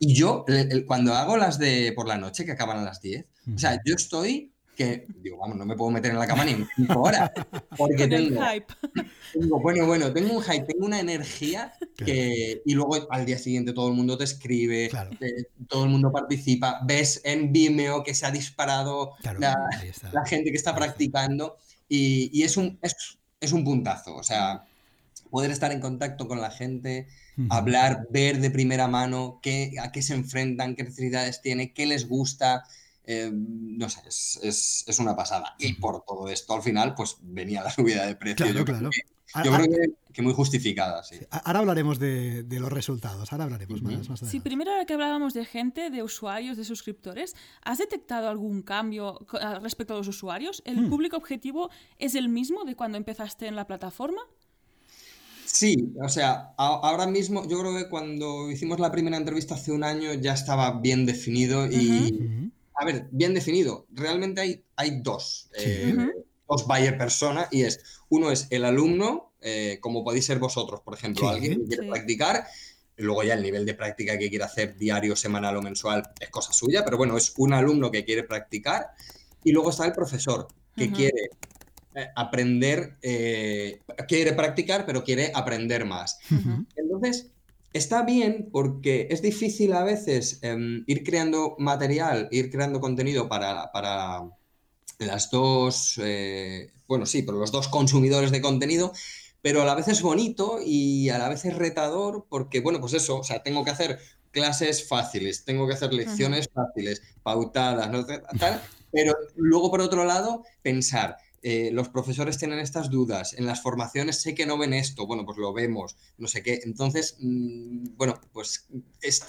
Y yo, cuando hago las de por la noche, que acaban a las 10, o sea, yo estoy que digo, vamos, no me puedo meter en la cama ni en 5 horas. <laughs> Porque tengo, tengo, bueno, bueno, tengo un hype, tengo una energía que. Y luego al día siguiente todo el mundo te escribe, eh, todo el mundo participa, ves en Vimeo que se ha disparado la, gente que está practicando y, y es, un, es, es, un puntazo. O sea, poder estar en contacto con la gente, hablar, ver de primera mano qué, a qué se enfrentan, qué necesidades tiene, qué les gusta. Eh, no sé, es, una pasada. Y por todo esto, al final, pues venía la subida de precio. yo Creo que, muy justificada, sí. Ahora hablaremos de, los resultados, ahora hablaremos más, más Sí, primero que hablábamos de gente, de usuarios, de suscriptores, ¿has detectado algún cambio respecto a los usuarios? ¿El hmm. público objetivo es el mismo de cuando empezaste en la plataforma? Sí, o sea, ahora mismo yo creo que cuando hicimos la primera entrevista hace un año ya estaba bien definido y, a ver, bien definido. Realmente hay, hay dos, eh, dos buyer persona y es, uno es el alumno, eh, como podéis ser vosotros, por ejemplo, alguien que quiere practicar, luego ya el nivel de práctica que quiere hacer diario, semanal o mensual es cosa suya, pero bueno, es un alumno que quiere practicar y luego está el profesor que quiere eh, aprender, quiere practicar, pero quiere aprender más. Entonces, Está bien porque es difícil a veces em, ir creando material, ir creando contenido para, para las dos, eh, bueno, sí, pero los dos consumidores de contenido, pero a la vez es bonito y a la vez es retador porque, bueno, pues eso, o sea, tengo que hacer clases fáciles, tengo que hacer lecciones fáciles, pautadas, ¿no? pero luego por otro lado, pensar, eh, los profesores tienen estas dudas, en las formaciones sé que no ven esto, bueno, pues lo vemos, no sé qué. Entonces, mm, bueno, pues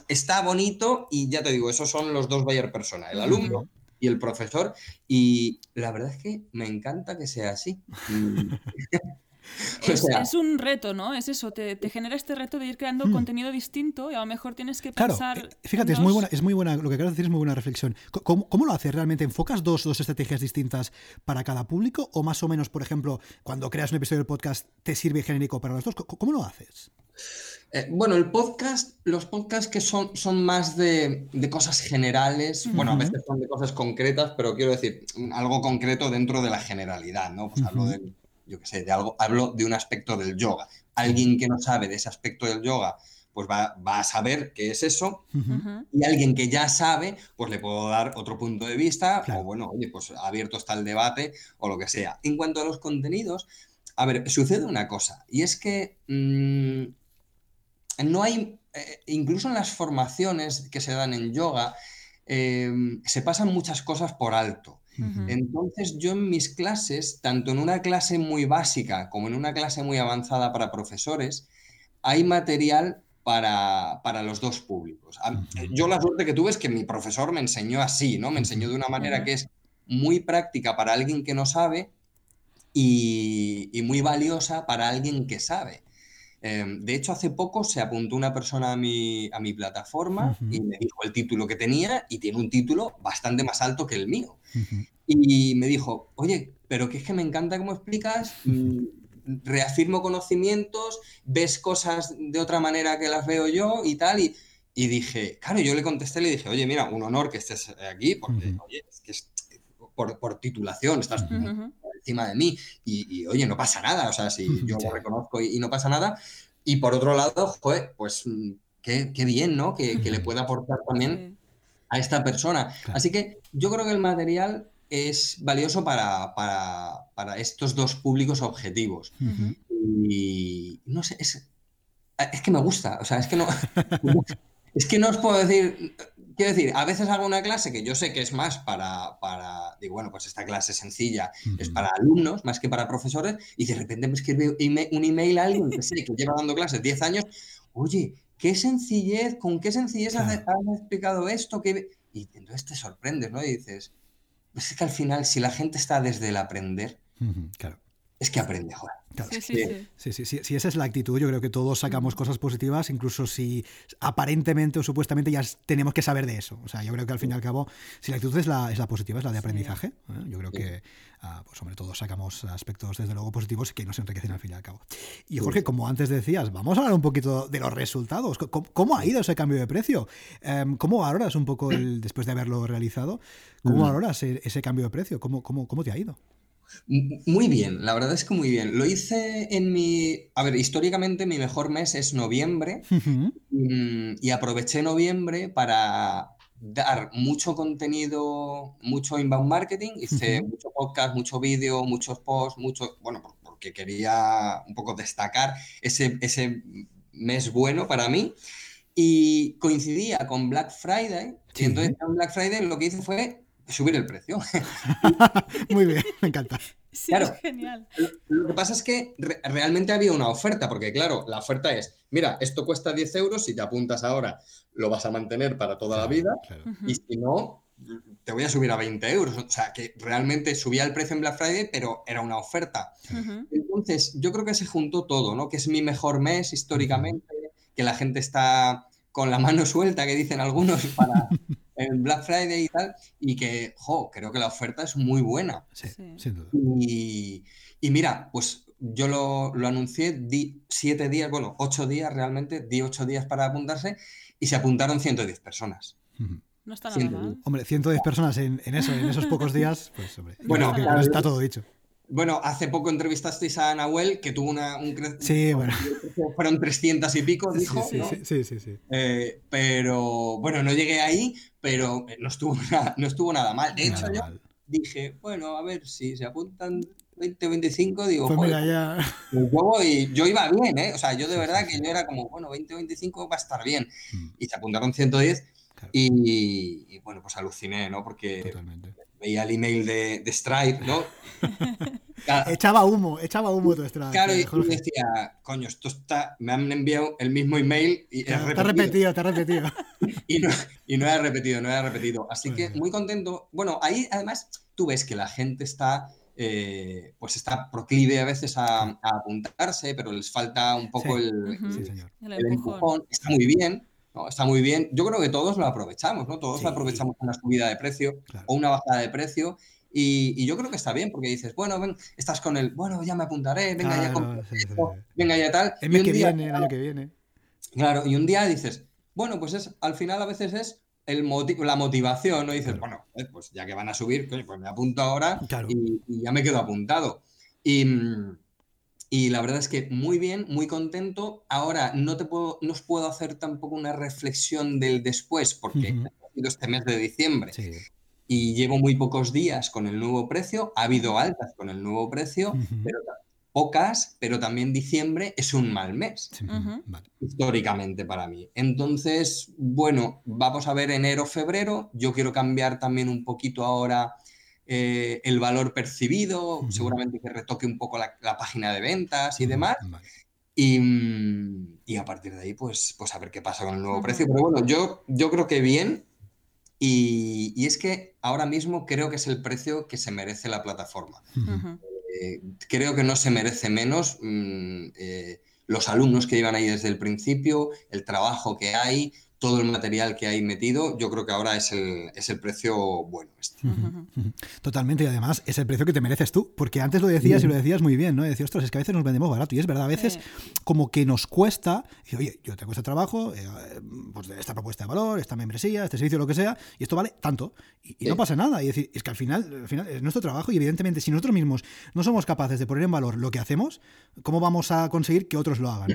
está bonito y ya te digo, esos son los dos Bayer persona, el alumno y el profesor. Y la verdad es que me encanta que sea así. <laughs> <laughs> Es, un reto, ¿no? Es eso, te, genera este reto de ir creando hmm. contenido distinto y a lo mejor tienes que pensar. Claro, eh, fíjate, es, muy buena, es muy buena, lo que acabas de decir es muy buena reflexión. ¿Cómo, cómo lo haces realmente? ¿Enfocas dos, dos, estrategias distintas para cada público? ¿O más o menos, por ejemplo, cuando creas un episodio del podcast, te sirve genérico para los dos? ¿Cómo, lo haces? Eh, bueno, el podcast, los podcasts que son, son más de, de cosas generales, bueno, a veces son de cosas concretas, pero quiero decir, algo concreto dentro de la generalidad, ¿no? Pues hablo de yo qué sé, de algo, hablo de un aspecto del yoga. Alguien que no sabe de ese aspecto del yoga, pues va, a saber qué es eso. Y alguien que ya sabe, pues le puedo dar otro punto de vista, o bueno, oye, pues abierto está el debate o lo que sea. En cuanto a los contenidos, a ver, sucede una cosa, y es que mm, no hay, eh, incluso en las formaciones que se dan en yoga, eh, se pasan muchas cosas por alto. Entonces yo en mis clases, tanto en una clase muy básica como en una clase muy avanzada para profesores, hay material para, los dos públicos. Yo la suerte que tuve es que mi profesor me enseñó así, ¿no? Me enseñó de una manera que es muy práctica para alguien que no sabe y, y muy valiosa para alguien que sabe. Em, de hecho, hace poco se apuntó una persona a mi, a mi plataforma y me dijo el título que tenía y tiene un título bastante más alto que el mío. Y me dijo, oye, pero que es que me encanta cómo explicas, mm, reafirmo conocimientos, ves cosas de otra manera que las veo yo y tal. Y, y dije, claro, yo le contesté, le dije, oye, mira, un honor que estés aquí, porque, oye, es que por, por, titulación estás encima de mí y, oye, no pasa nada, o sea, si <laughs> yo lo reconozco y, no pasa nada. Y por otro lado, joder, pues mm, qué, qué bien, ¿no? Que, le pueda aportar también a esta persona. Así que yo creo que el material es valioso para, para, estos dos públicos objetivos. Y no sé, es, es que me gusta, o sea, es que no... <laughs> es que no os puedo decir, Quiero decir, a veces hago una clase que yo sé que es más para, para digo, bueno, pues esta clase sencilla es para alumnos más que para profesores, y de repente me escribe un email a alguien que sé que lleva dando clases 10 años, oye, qué sencillez, con qué sencillez has, explicado esto, que Y entonces te sorprendes, ¿no? Y dices, pues es que al final, si la gente está desde el aprender, claro es que aprende, joder. Sí, sí, sí. Sí, sí, Si esa es la actitud, yo creo que todos sacamos cosas positivas, incluso si aparentemente o supuestamente ya tenemos que saber de eso. O sea, yo creo que al fin y al cabo, si la actitud es la, es la positiva, es la de aprendizaje, ¿eh? yo creo que, ah, pues sobre todo sacamos aspectos desde luego positivos que nos enriquecen al fin y al cabo. Y Jorge, como antes decías, vamos a hablar un poquito de los resultados. ¿Cómo, ha ido ese cambio de precio? Em, ¿Cómo valoras un poco el, <clears throat> después de haberlo realizado? ¿Cómo valoras e, ese cambio de precio? ¿Cómo, cómo, cómo te ha ido? Muy bien, la verdad es que muy bien. Lo hice en mi... A ver, históricamente mi mejor mes es noviembre mm, y aproveché noviembre para dar mucho contenido, mucho inbound marketing, hice mucho podcast, mucho vídeo, muchos posts, mucho, bueno, porque quería un poco destacar ese, ese mes bueno para mí. Y coincidía con Black Friday y entonces en Black Friday lo que hice fue subir el precio. <laughs> Muy bien, me encanta. Sí, es genial. Lo, que pasa es que realmente había una oferta, porque claro, la oferta es, mira, esto cuesta 10 euros, si te apuntas ahora lo vas a mantener para toda la vida, y si no, te voy a subir a 20 euros. O sea, que realmente subía el precio en Black Friday, pero era una oferta. Entonces, yo creo que se juntó todo, ¿no? Que es mi mejor mes históricamente, que la gente está con la mano suelta, que dicen algunos, para, en Black Friday y tal, y que, jo, creo que la oferta es muy buena. Sí, sin duda. Y, mira, pues yo lo, anuncié, di siete días, bueno, ocho días realmente, di ocho días para apuntarse y se apuntaron 110 personas. No está nada mal. Hombre, 110 personas en, eso, en esos pocos <laughs> días, pues hombre, bueno, está todo dicho. Bueno, hace poco entrevistasteis a Nahuel, que tuvo una, un crecimiento. Sí, bueno. <laughs> Fueron 300 y pico, dijo. Sí, sí, sí. sí, eh, pero bueno, no llegué ahí, pero no estuvo, <laughs> nada, no estuvo nada mal. De hecho, yo dije, bueno, a ver si se apuntan 20 o 25, digo, pues mira, ya... yo, yo iba bien, ¿eh? O sea, yo de verdad que yo era como, bueno, 20 o 25 va a estar bien. Mm. Y se apuntaron 110 y, bueno, pues aluciné, ¿no? Porque veía el email de, Stripe, ¿no? <laughs> echaba humo, echaba humo tu Stripe. Claro, y decía, coño, esto está, me han enviado el mismo email y te ha repetido, te ha repetido. <laughs> y, no, y no he repetido, no he repetido. Así que muy contento. Bueno, ahí además tú ves que la gente está... Eh, pues está proclive a veces a, apuntarse, pero les falta un poco el, empujón. Está muy bien, Está muy bien. Yo creo que todos lo aprovechamos, ¿no? Todos lo aprovechamos una subida de precio o una bajada de precio. Y, yo creo que está bien, porque dices, bueno, ven, estás con el, bueno, ya me apuntaré, venga ya con venga ya tal. El mes que viene, el año que viene. Claro, y un día dices, bueno, pues es, al final a veces es el la motivación, ¿no? dices, bueno, eh, pues ya que van a subir, pues me apunto ahora y, y, ya me quedo apuntado. Y, mm, y la verdad es que muy bien, muy contento. Ahora no te puedo, no os puedo hacer tampoco una reflexión del después, porque ha sido este mes de diciembre. Y llevo muy pocos días con el nuevo precio. Ha habido altas con el nuevo precio, pero pocas, pero también diciembre es un mal mes, históricamente para mí. Entonces, bueno, vamos a ver enero, febrero. Yo quiero cambiar también un poquito ahora eh, el valor percibido, seguramente que retoque un poco la, página de ventas y demás. Y, a partir de ahí, pues, pues a ver qué pasa con el nuevo precio. Pero bueno, yo, yo creo que bien. Y, es que ahora mismo creo que es el precio que se merece la plataforma. Eh, creo que no se merece menos. Mm, eh, los alumnos que llevan ahí desde el principio, el trabajo que hay, todo el material que hay metido, yo creo que ahora es el, es el precio bueno. Este. Totalmente, y además es el precio que te mereces tú, porque antes lo decías y lo decías muy bien, ¿no? decías, ostras, es que a veces nos vendemos barato, y es verdad, a veces como que nos cuesta, y, oye, yo tengo este trabajo, eh, pues esta propuesta de valor, esta membresía, este servicio, lo que sea, y esto vale tanto, y, no pasa nada, y decir, es que al final, al final es nuestro trabajo, y evidentemente si nosotros mismos no somos capaces de poner en valor lo que hacemos, ¿cómo vamos a conseguir que otros lo hagan?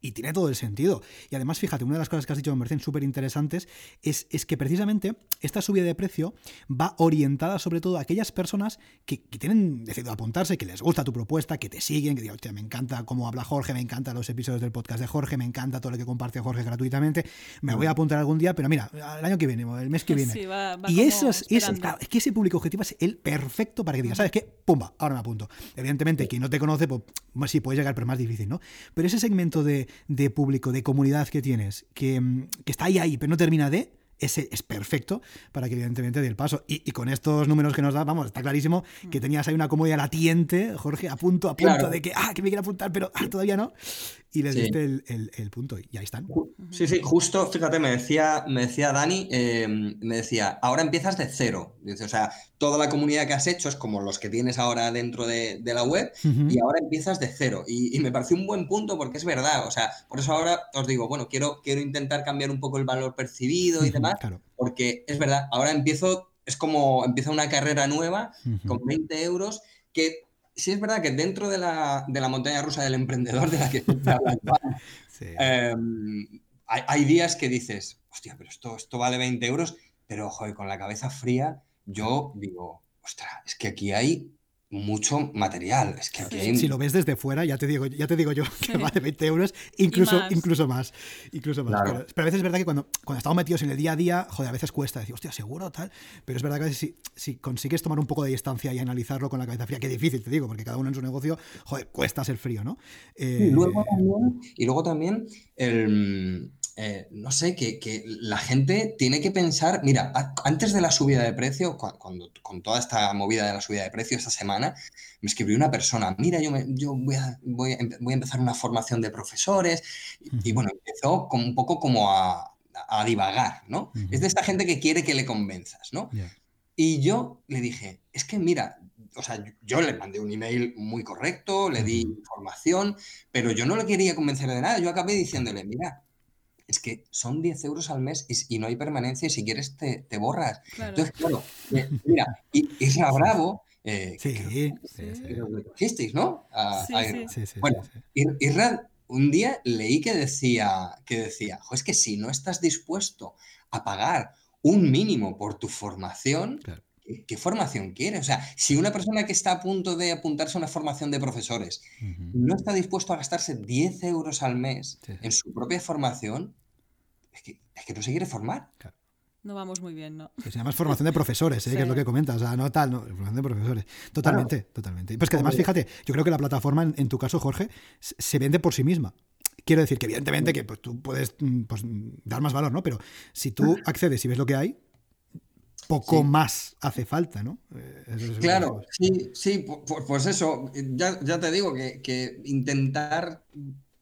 Y, y tiene todo el sentido. Y además, fíjate, una de las cosas que has dicho me parecen súper interesantes es, es, que precisamente esta subida de precio va orientada sobre todo a aquellas personas que, tienen decidido apuntarse, que les gusta tu propuesta, que te siguen, que digan, me encanta cómo habla Jorge, me encantan los episodios del podcast de Jorge, me encanta todo lo que comparte Jorge gratuitamente, me voy a apuntar algún día, pero mira, el año que viene, el mes que <laughs> viene. y eso es, es, que ese público objetivo es el perfecto para que digas, ¿sabes qué? Pumba, ahora me apunto. Evidentemente, quien no te conoce, pues sí puede llegar, pero es más difícil, ¿no? Pero ese segmento de, de público, de comunidad que tienes, que, que está ahí, ahí, pero no termina de, ese es perfecto para que evidentemente dé el paso. Y, con estos números que nos da, vamos, está clarísimo que mm. tenías ahí una comodidad latiente, Jorge, a punto, a punto de que, ah, que me quiere apuntar, pero ah, todavía no. Y les diste el, punto y ahí están. Sí, sí, justo, fíjate, me decía, me decía Dani, eh, me decía, ahora empiezas de cero. Dice, o sea, toda la comunidad que has hecho es como los que tienes ahora dentro de, la web y ahora empiezas de cero. Y, me pareció un buen punto porque es verdad. O sea, por eso ahora os digo, bueno, quiero, quiero intentar cambiar un poco el valor percibido y demás, porque es verdad, ahora empiezo, es como empieza una carrera nueva con 20 euros que sí es verdad que dentro de la, montaña rusa del emprendedor de la que <laughs> em, hay, días que dices, hostia, pero esto, esto vale 20 euros, pero joder, con la cabeza fría, yo digo, ostras, es que aquí hay mucho material. Es que Si lo ves desde fuera, ya te digo, ya te digo yo <laughs> que vale <laughs> 20 euros, incluso más. Incluso más, incluso más. Pero, a veces es verdad que cuando, cuando estamos metidos en el día a día, joder, a veces cuesta decir, hostia, seguro, tal. Pero es verdad que si, si consigues tomar un poco de distancia y analizarlo con la cabeza fría, que difícil, te digo, porque cada uno en su negocio, joder, cuesta ser frío, ¿no? y, luego también, y luego también el eh, no sé, que, la gente tiene que pensar, mira, antes de la subida de precio, cuando, con toda esta movida de la subida de precio esta semana, me escribió una persona, mira, yo, yo voy, a, voy, a, empezar una formación de profesores, y, bueno, empezó como, un poco como a, divagar, ¿no? Es de esta gente que quiere que le convenzas, ¿no? Y yo le dije, es que mira, o sea, yo le mandé un email muy correcto, le di información, pero yo no le quería convencer de nada. Yo acabé diciéndole, mira, es que son 10 euros al mes y, no hay permanencia y si quieres te, borras. Entonces, claro, eh, mira, y, Isra Bravo, eh, sí, que, sí, ¿no? sí, sí, bueno, Isra, un día leí que decía, que decía, es que si no estás dispuesto a pagar un mínimo por tu formación, ¿qué, formación quieres? O sea, si una persona que está a punto de apuntarse a una formación de profesores no está dispuesto a gastarse 10 euros al mes en su propia formación, es que, es que no se quiere formar. No vamos muy bien, ¿no? se llama formación de <laughs> profesores, ¿eh? que es lo que comentas. O sea, no tal, no, formación de profesores. Totalmente, totalmente. Pues que además, fíjate, yo creo que la plataforma, en, tu caso, Jorge, se vende por sí misma. Quiero decir que, evidentemente, que pues, tú puedes mm, pues, dar más valor, ¿no? Pero si tú accedes y ves lo que hay, poco más hace falta, ¿no? Eh, claro, sí, sí, pues eso, ya, ya te digo que, que, intentar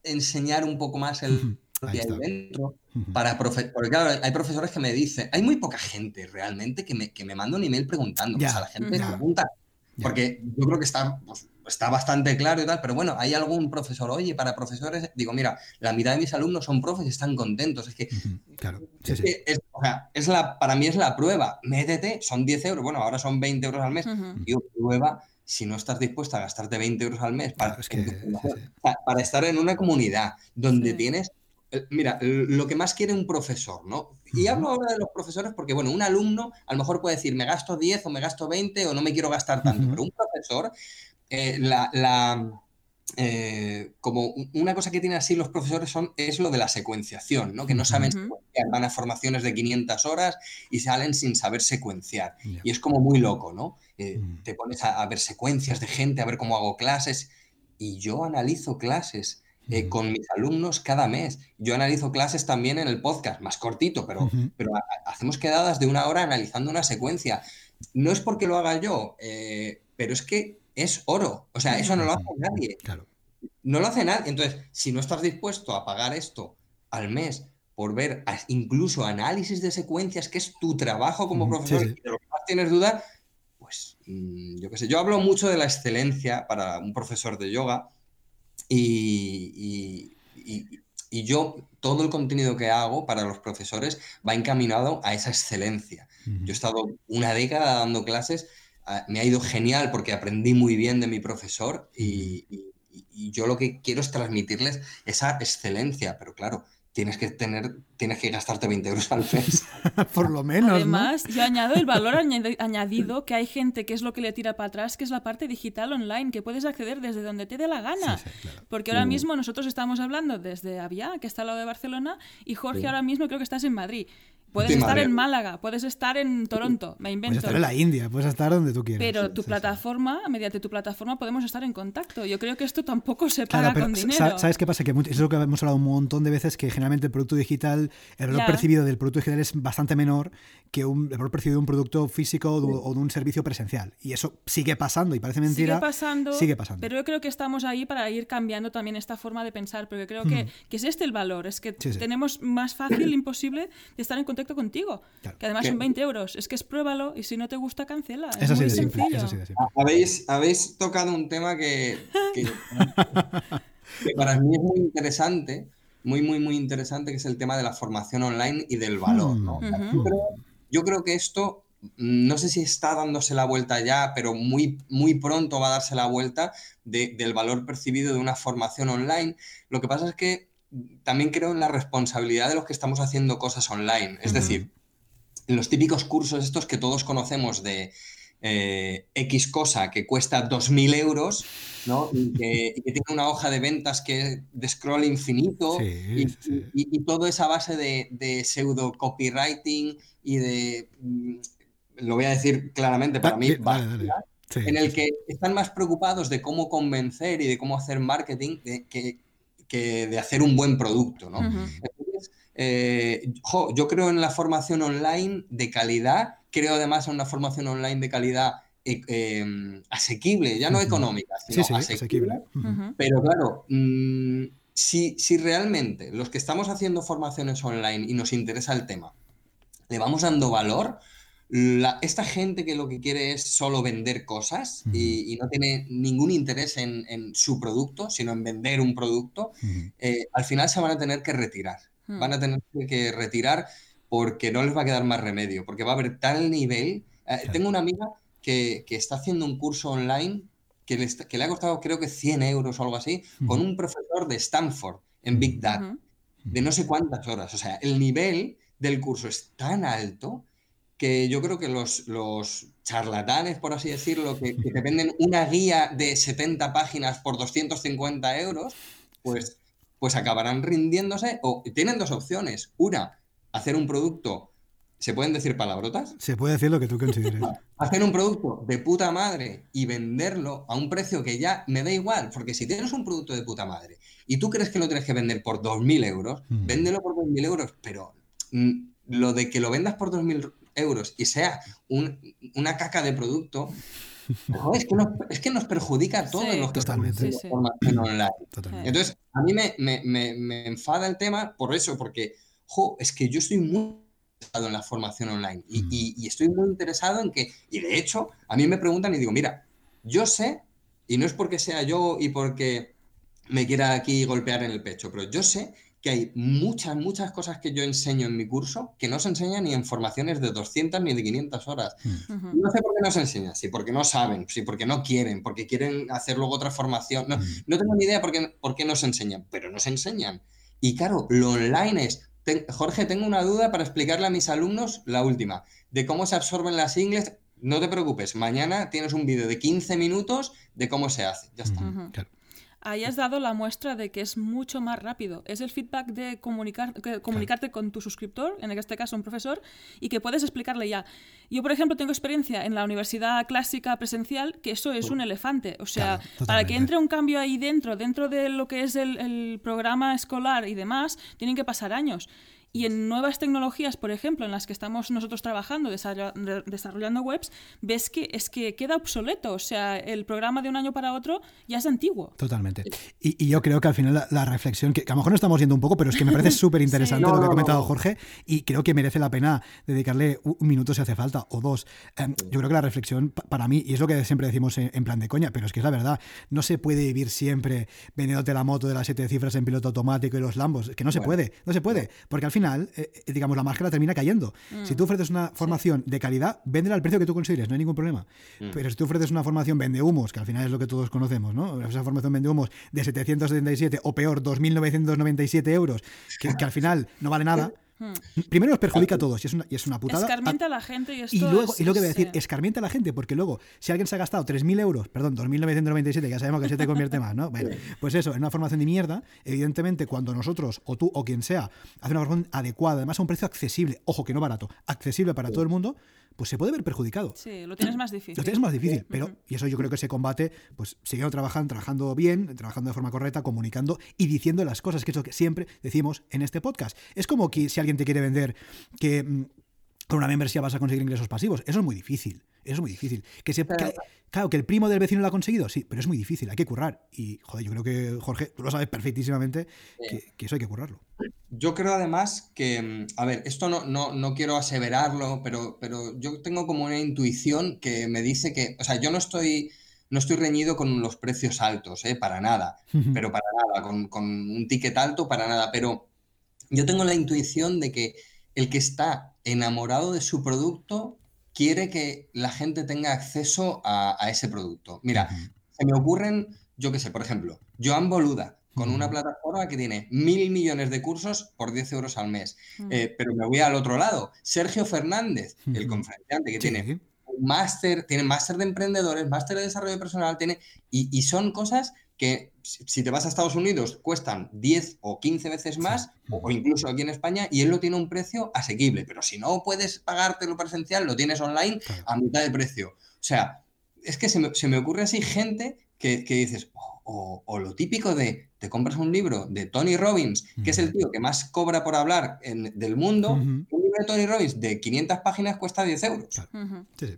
enseñar un poco más el dentro, para porque claro, hay profesores que me dicen, hay muy poca gente realmente que me, que me manda un email preguntando, o sea, la gente pregunta, porque yo creo que está, pues, está bastante claro y tal, pero bueno, hay algún profesor, oye, para profesores, digo, mira, la mitad de mis alumnos son profes y están contentos, es que, claro, es, o sea, es la, para mí es la prueba, métete, son 10 euros, bueno, ahora son 20 euros al mes, y prueba si no estás dispuesta a gastarte 20 euros al mes para, para estar en una comunidad donde tienes mira, lo que más quiere un profesor, ¿no? Y hablo ahora de los profesores porque, bueno, un alumno a lo mejor puede decir, me gasto 10 o me gasto 20 o no me quiero gastar tanto, pero un profesor, eh, la, eh, como una cosa que tienen así los profesores son, es lo de la secuenciación, ¿no? Que no saben secuenciar, van a formaciones de 500 horas y salen sin saber secuenciar. Y es como muy loco, ¿no? Mm. Te pones a ver secuencias de gente, a ver cómo hago clases y yo analizo clases eh, con mis alumnos cada mes. Yo analizo clases también en el podcast, más cortito, pero, pero hacemos quedadas de una hora analizando una secuencia. No es porque lo haga yo, eh, pero es que es oro. O sea, eso no lo hace nadie. No lo hace nadie. Entonces, si no estás dispuesto a pagar esto al mes por ver incluso análisis de secuencias, que es tu trabajo como profesor, y de lo que más tienes duda, pues mm, yo qué sé. Yo hablo mucho de la excelencia para un profesor de yoga y, yo, todo el contenido que hago para los profesores va encaminado a esa excelencia. Yo he estado una década dando clases, ah, me ha ido genial porque aprendí muy bien de mi profesor y, y yo lo que quiero es transmitirles esa excelencia, pero claro, tienes que tener, tienes que gastarte 20 euros al mes. <laughs> Por lo menos. Además, yo añado el valor añadido que hay gente que es lo que le tira para atrás, que es la parte digital online, que puedes acceder desde donde te dé la gana. Porque ahora mismo nosotros estamos hablando desde Avia, que está al lado de Barcelona, y Jorge ahora mismo creo que estás en Madrid. Puedes estar en Málaga, puedes estar en Toronto, me invento. Puedes estar en la India, puedes estar donde tú quieras. Pero tu plataforma, mediante tu plataforma, podemos estar en contacto. Yo creo que esto tampoco se paga con dinero. ¿Sabes qué pasa? Que es lo que hemos hablado un montón de veces, que generalmente el producto digital, el valor percibido del producto digital es bastante menor que un, el valor percibido de un producto físico o de, un servicio presencial. Y eso sigue pasando, y parece mentira. Sigue pasando, sigue pasando. Pero yo creo que estamos ahí para ir cambiando también esta forma de pensar, porque creo que, que es este el valor, es que tenemos más fácil, <clears throat> imposible, de estar en contacto contigo. Que además son 20 euros. Es que es pruébalo y si no te gusta, cancela. Es, muy sencillo. ¿Habéis, habéis tocado un tema que, <laughs> que, para mí es muy interesante, muy, muy, muy interesante, que es el tema de la formación online y del valor. ¿no? yo, creo, que esto no sé si está dándose la vuelta ya, pero muy, muy pronto va a darse la vuelta del valor percibido de una formación online. Lo que pasa es que también creo en la responsabilidad de los que estamos haciendo cosas online. Es decir, los típicos cursos estos que todos conocemos de eh, X cosa que cuesta 2.000 euros, ¿no? Y que, tiene una hoja de ventas que de scroll infinito y, todo esa base de, pseudo copywriting y de, mm, lo voy a decir claramente para mí, en el que están más preocupados de cómo convencer y de cómo hacer marketing que, que de hacer un buen producto, ¿no? Entonces, eh, yo creo en la formación online de calidad, creo además en una formación online de calidad eh, em, asequible, ya no económica, sino asequible. Pero claro, mm, si, si realmente los que estamos haciendo formaciones online y nos interesa el tema, le vamos dando valor, esta gente que lo que quiere es solo vender cosas y, no tiene ningún interés en, su producto, sino en vender un producto, eh, al final se van a tener que retirar. Van a tener que retirar porque no les va a quedar más remedio, porque va a haber tal nivel. Eh, tengo una amiga que, está haciendo un curso online que le, que le, ha costado creo que 100 euros o algo así, con un profesor de Stanford en Big Data, de no sé cuántas horas. O sea, el nivel del curso es tan alto que yo creo que los, los charlatanes, por así decirlo, que, te venden una guía de 70 páginas por 250 euros, pues, pues acabarán rindiéndose o tienen dos opciones. Una, hacer un producto, ¿se pueden decir palabrotas? Se puede decir lo que tú consideres. <laughs> hacer un producto de puta madre y venderlo a un precio que ya me da igual, porque si tienes un producto de puta madre y tú crees que lo tienes que vender por 2.000 euros, mm. véndelo por 2.000 euros, pero mm, lo de que lo vendas por 2.000 euros y sea una caca de producto, <laughs> es, que nos, es, que nos, perjudica a todos los que totalmente. estamos en online. Entonces, a mí me, me, me, enfada el tema por eso, porque es que yo estoy muy interesado en la formación online y, mm. y, y, estoy muy interesado en que, y de hecho, a mí me preguntan y digo, mira, yo sé, y no es porque sea yo y porque me quiera aquí golpear en el pecho, pero yo sé que hay muchas, muchas cosas que yo enseño en mi curso que no se enseñan ni en formaciones de 200 ni de 500 horas. Mm. No sé por qué no se enseñan, sí, porque no saben, sí, porque no quieren, porque quieren hacer luego otra formación. No, mm. no tengo ni idea por qué, por qué no se enseñan, pero no se enseñan. Y claro, lo online es... Jorge, tengo una duda para explicarle a mis alumnos, la última, de cómo se absorben las ingles. No te preocupes, mañana tienes un vídeo de 15 minutos de cómo se hace. Ya está. claro ahí has dado la muestra de que es mucho más rápido. Es el feedback de comunicar, comunicarte con tu suscriptor, en este caso un profesor, y que puedes explicarle ya. Yo, por ejemplo, tengo experiencia en la universidad clásica presencial, que eso es un elefante. O sea, para que entre un cambio ahí dentro, dentro de lo que es el programa escolar y demás, tienen que pasar años. Y en nuevas tecnologías, por ejemplo, en las que estamos nosotros trabajando, desarrollando webs, ves que es que queda obsoleto. O sea, el programa de un año para otro ya es antiguo. Totalmente. Y, yo creo que al final la, reflexión, que, a lo mejor no estamos yendo un poco, pero es que me parece <laughs> súper interesante lo que ha comentado Jorge y creo que merece la pena dedicarle un minuto si hace falta o dos. Em, yo creo que la reflexión para mí, y es lo que siempre decimos en, plan de coña, pero es que es la verdad, no se puede vivir siempre vendiéndote la moto de las siete cifras en piloto automático y los lambos. Que no se puede, no se puede. Porque al final final, eh, eh, digamos, la máscara termina cayendo. Mm. Si tú ofreces una formación de calidad, véndela al precio que tú consideres, no hay ningún problema. Mm. Pero si tú ofreces una formación vende humos, que al final es lo que todos conocemos, ¿no? Esa formación vende humos de 777 o peor, 2.997 euros, que, <laughs> que al final no vale nada Hmm. Primero nos perjudica a todos y es una, y es una putada. Escarmienta a la gente y esto Y luego, es, y lo que voy a decir, escarmienta a la gente, porque luego, si alguien se ha gastado 3.000 euros, perdón, 2.997, que ya sabemos que se te convierte más, ¿no? Bueno, pues eso, en una formación de mierda, evidentemente, cuando nosotros, o tú, o quien sea, hace una formación adecuada, además a un precio accesible, ojo que no barato, accesible para todo el mundo, pues se puede ver perjudicado. Sí, lo tienes más difícil. Lo tienes más difícil, pero, y eso yo creo que se combate, pues siguiendo trabajando, trabajando bien, trabajando de forma correcta, comunicando y diciendo las cosas, que es lo que siempre decimos en este podcast. Es como que si alguien te quiere vender que mm, con una membresía vas a conseguir ingresos pasivos, eso es muy difícil. Eso es muy difícil. Que se, claro, que el primo del vecino lo ha conseguido, sí, pero es muy difícil, hay que currar. Y, joder, yo creo que, Jorge, tú lo sabes perfectísimamente, que, eso hay que currarlo. Yo creo además que, a ver, esto no, no, no, quiero aseverarlo, pero, pero yo tengo como una intuición que me dice que, o sea, yo no estoy, no estoy reñido con los precios altos, ¿eh? para nada, pero para nada, con, con un ticket alto, para nada, pero yo tengo la intuición de que el que está enamorado de su producto quiere que la gente tenga acceso a, ese producto. Mira, se me ocurren, yo qué sé, por ejemplo, Joan Boluda, con una plataforma que tiene mil millones de cursos por 10 euros al mes. Eh, pero me voy al otro lado. Sergio Fernández, el conferenciante, que tiene un máster, tiene máster de emprendedores, máster de desarrollo personal, tiene, y son cosas que si te vas a Estados Unidos cuestan 10 o 15 veces más, o incluso aquí en España, y él lo tiene a un precio asequible. Pero si no puedes pagártelo presencial, lo tienes online a mitad de precio. O sea, es que se me, ocurre así gente que, dices, o, lo típico de, te compras un libro de Tony Robbins, que es el tío que más cobra por hablar del mundo, un libro de Tony Robbins de 500 páginas cuesta 10 euros.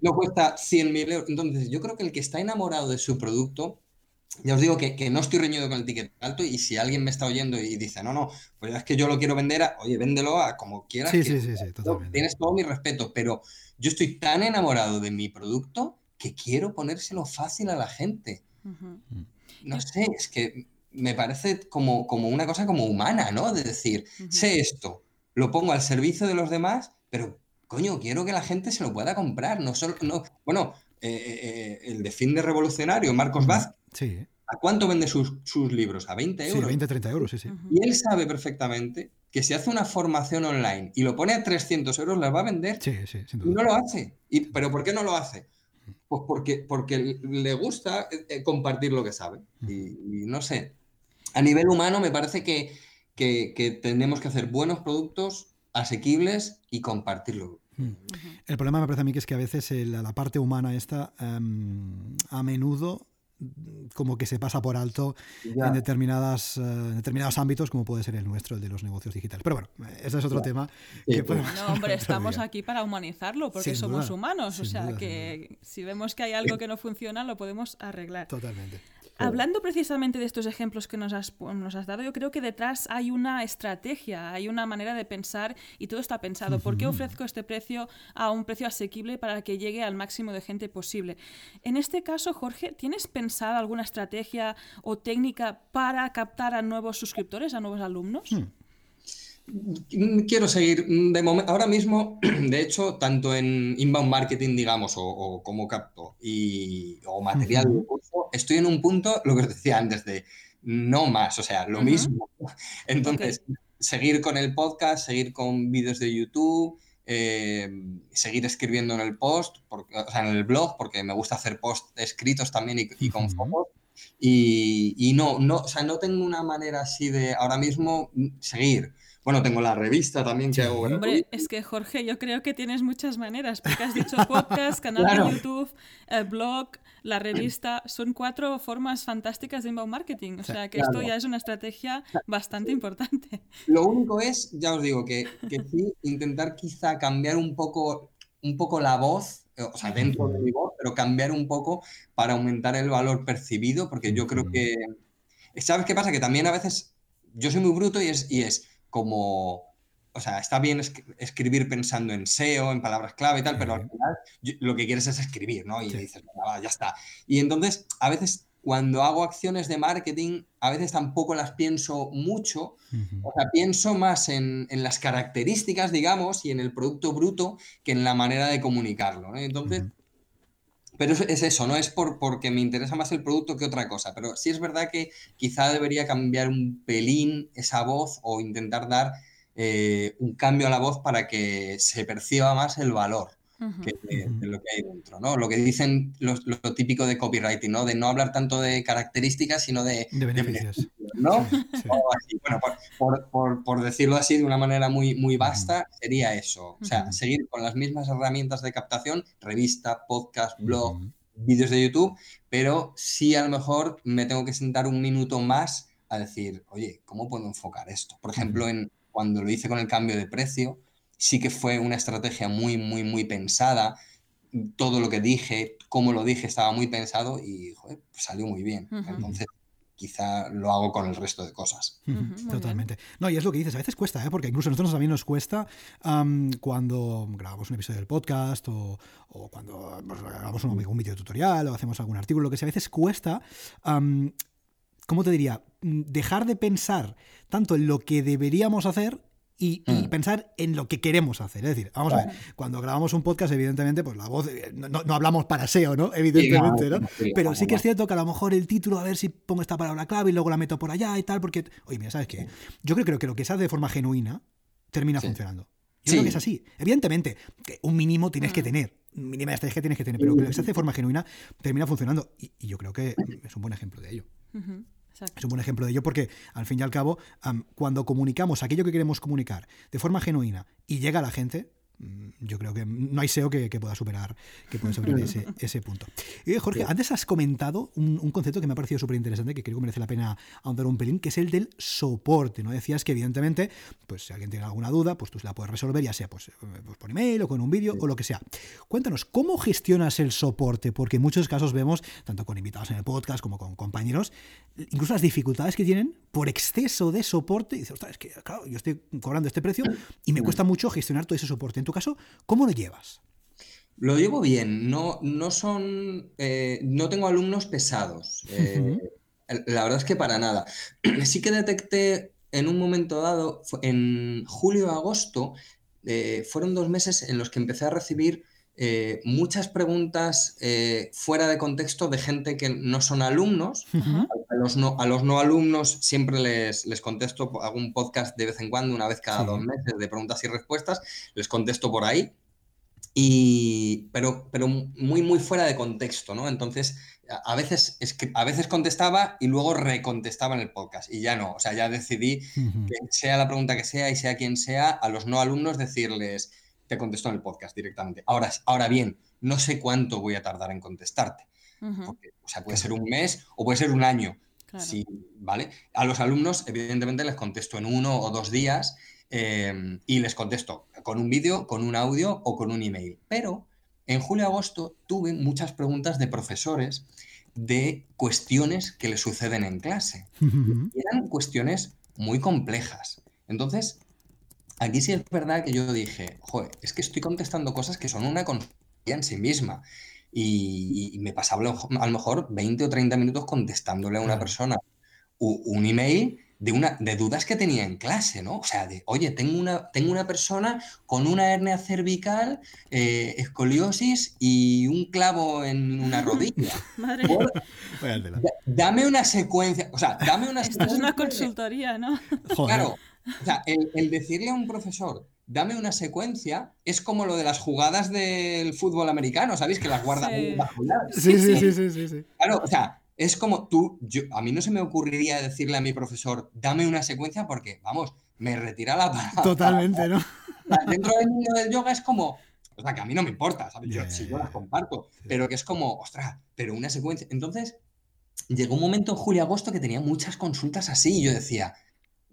No cuesta 100.000 euros. Entonces, yo creo que el que está enamorado de su producto ya os digo que, no estoy reñido con el ticket alto y si alguien me está oyendo y dice, no, no, pues es que yo lo quiero vender, a, oye, véndelo a como quieras. Sí, sí, sí, sí, totalmente. Tienes todo mi respeto, pero yo estoy tan enamorado de mi producto que quiero ponérselo fácil a la gente. No sé, es que me parece como, como una cosa como humana, ¿no? De decir, sé esto, lo pongo al servicio de los demás, pero coño, quiero que la gente se lo pueda comprar, no solo, no, bueno, eh, eh, eh, el de fin de revolucionario, Marcos Vázquez, Sí. ¿A cuánto vende sus, libros? ¿A 20 euros? Sí, 20, 30 euros, sí, sí. Y él sabe perfectamente que si hace una formación online y lo pone a 300 euros, la va a vender. Sí, sí, sin duda. Y no lo hace. Y, ¿Pero por qué no lo hace? Pues porque, porque le gusta eh, compartir lo que sabe. Y, no sé. A nivel humano me parece que, que, tenemos que hacer buenos productos asequibles y compartirlo. El problema me parece a mí que es que a veces la parte humana esta em, a menudo como que se pasa por alto en, determinadas, eh, determinados ámbitos, como puede ser el nuestro, el de los negocios digitales. Pero bueno, ese es otro tema. Que pues. no, hombre, estamos aquí para humanizarlo, porque somos humanos. O sea, que si vemos que hay algo que no funciona, lo podemos arreglar. Totalmente. Hablando precisamente de estos ejemplos que nos has, nos has, dado, yo creo que detrás hay una estrategia, hay una manera de pensar y todo está pensado. ¿Por qué ofrezco este precio a un precio asequible para que llegue al máximo de gente posible? En este caso, Jorge, ¿tienes pensado alguna estrategia o técnica para captar a nuevos suscriptores, a nuevos alumnos? Hmm. Quiero seguir. De ahora mismo, <clears throat> de hecho, tanto en inbound marketing, digamos, o, como capto y, o material de curso, estoy en un punto, lo que os decía antes, de no más, o sea, lo mismo. <laughs> Entonces, seguir con el podcast, seguir con vídeos de YouTube, eh, seguir escribiendo en el post, o sea, en el blog, porque me gusta hacer posts escritos también y, con fotos. Y, y, no, no, o sea, no tengo una manera así de ahora mismo seguir. Bueno, tengo la revista también que hago. Hombre, es que Jorge, yo creo que tienes muchas maneras, porque has dicho podcast, <laughs> canal de YouTube, eh, blog, la revista, son cuatro formas fantásticas de inbound marketing. O sea, que esto ya es una estrategia bastante importante. Lo único es, ya os digo, que, que <laughs> sí, intentar quizá cambiar un poco, un poco la voz, eh, o sea, dentro de mi voz, pero cambiar un poco para aumentar el valor percibido, porque yo creo que... ¿Sabes qué pasa? Que también a veces yo soy muy bruto y es, y es como, o sea, está bien escribir pensando en SEO, en palabras clave y tal, pero al final lo que quieres es escribir, ¿no? Y dices, ya está. Y entonces, a veces cuando hago acciones de marketing, a veces tampoco las pienso mucho, o sea, pienso más en, las características, digamos, y en el producto bruto que en la manera de comunicarlo. Entonces, pero es, eso, no es por, porque me interesa más el producto que otra cosa, pero sí es verdad que quizá debería cambiar un pelín esa voz o intentar dar eh, un cambio a la voz para que se perciba más el valor de, lo que hay dentro, ¿no? Lo que dicen lo, típico de copywriting, ¿no? De no hablar tanto de características, sino de, beneficios, ¿no? Bueno, por, decirlo así de una manera muy, muy vasta, sería eso. O sea, seguir con las mismas herramientas de captación, revista, podcast, blog, vídeos de YouTube, pero sí a lo mejor me tengo que sentar un minuto más a decir, oye, ¿cómo puedo enfocar esto? Por ejemplo, en, cuando lo hice con el cambio de precio, sí que fue una estrategia muy, muy, muy pensada. Todo lo que dije, cómo lo dije, estaba muy pensado y salió muy bien. Entonces, quizá lo hago con el resto de cosas. Totalmente. No, y es lo que dices, a veces cuesta, ¿eh? porque incluso a nosotros también nos cuesta cuando grabamos un episodio del podcast o, cuando pues, grabamos un, un video tutorial o hacemos algún artículo, lo que sea, a veces cuesta, ¿cómo te diría? Dejar de pensar tanto en lo que deberíamos hacer y, mm. pensar en lo que queremos hacer. Es decir, vamos a ver, cuando grabamos un podcast, evidentemente, pues la voz, eh, no, hablamos para SEO, ¿no? Evidentemente, ¿no? Pero sí que es cierto que a lo mejor el título, a ver si pongo esta palabra clave y luego la meto por allá y tal, porque, oye, mira, ¿sabes qué? Yo creo, que lo que se hace de forma genuina termina funcionando. Yo creo que es así. Evidentemente, un mínimo tienes que mm. tener, mínima estrategia tienes que tener, pero lo que se hace de forma genuina termina funcionando. Y, yo creo que es un buen ejemplo de ello. Es un buen ejemplo de ello porque, al fin y al cabo, cuando comunicamos aquello que queremos comunicar de forma genuina y llega a la gente, yo creo que no hay SEO que, pueda superar, que pueda superar ese, punto. Jorge, antes has comentado un, concepto que me ha parecido súper interesante, que creo que merece la pena ahondar un pelín, que es el del soporte. ¿no? Decías que, evidentemente, pues si alguien tiene alguna duda, pues tú la puedes resolver, ya sea pues, eh, pues por email o con un vídeo o lo que sea. Cuéntanos, ¿cómo gestionas el soporte? Porque en muchos casos vemos, tanto con invitados en el podcast como con compañeros, incluso las dificultades que tienen por exceso de soporte. Y dices, ostras, es que, claro, yo estoy cobrando este precio <clears throat> y me cuesta mucho gestionar todo ese soporte. En tu caso, ¿cómo lo llevas? Lo llevo bien, no, no son, eh, no tengo alumnos pesados. Eh, la verdad es que para nada. <clears throat> Sí que detecté en un momento dado, en julio-agosto, eh, fueron dos meses en los que empecé a recibir eh, muchas preguntas eh, fuera de contexto de gente que no son alumnos. a, los no, a los no alumnos siempre les, les, contesto, hago un podcast de vez en cuando, una vez cada dos meses, de preguntas y respuestas, les contesto por ahí. Y, pero, pero muy, muy fuera de contexto, ¿no? Entonces, a veces, a veces contestaba y luego recontestaba en el podcast. Y ya no, o sea, ya decidí que sea la pregunta que sea y sea quien sea, a los no alumnos decirles, te contesto en el podcast directamente. Ahora, ahora bien, no sé cuánto voy a tardar en contestarte. o sea, puede ser un mes o puede ser un año. Sí, ¿vale? A los alumnos, evidentemente, les contesto en uno o dos días em, y les contesto con un vídeo, con un audio o con un email. Pero en julio-agosto tuve muchas preguntas de profesores de cuestiones que les suceden en clase. <laughs> Y eran cuestiones muy complejas. Entonces, Aquí sí es verdad que yo dije, joder, es que estoy contestando cosas que son una consulta en sí misma. Y, me pasaba a lo mejor 20 o 30 minutos contestándole a una persona un email de, una, de dudas que tenía en clase, ¿no? O sea, de, oye, tengo una, tengo una persona con una hernia cervical, eh, escoliosis y un clavo en una rodilla. <laughs> Madre dame una secuencia, o sea, dame una Esto es una consultoría, ¿no? Claro, o sea, el, decirle a un profesor, dame una secuencia, es como lo de las jugadas del fútbol americano, ¿sabéis? Que las guarda sí. Sí, sí, sí, sí, sí, Claro, o sea, es como tú, yo, a mí no se me ocurriría decirle a mi profesor, dame una secuencia porque, vamos, me retira la palabra. Totalmente, ¿no? Dentro del mundo del yoga es como, o sea, que a mí no me importa, ¿sabes? Yo, si yo las comparto, pero que es como, ostras, pero una secuencia. Entonces, llegó un momento en julio-agosto que tenía muchas consultas así y yo decía,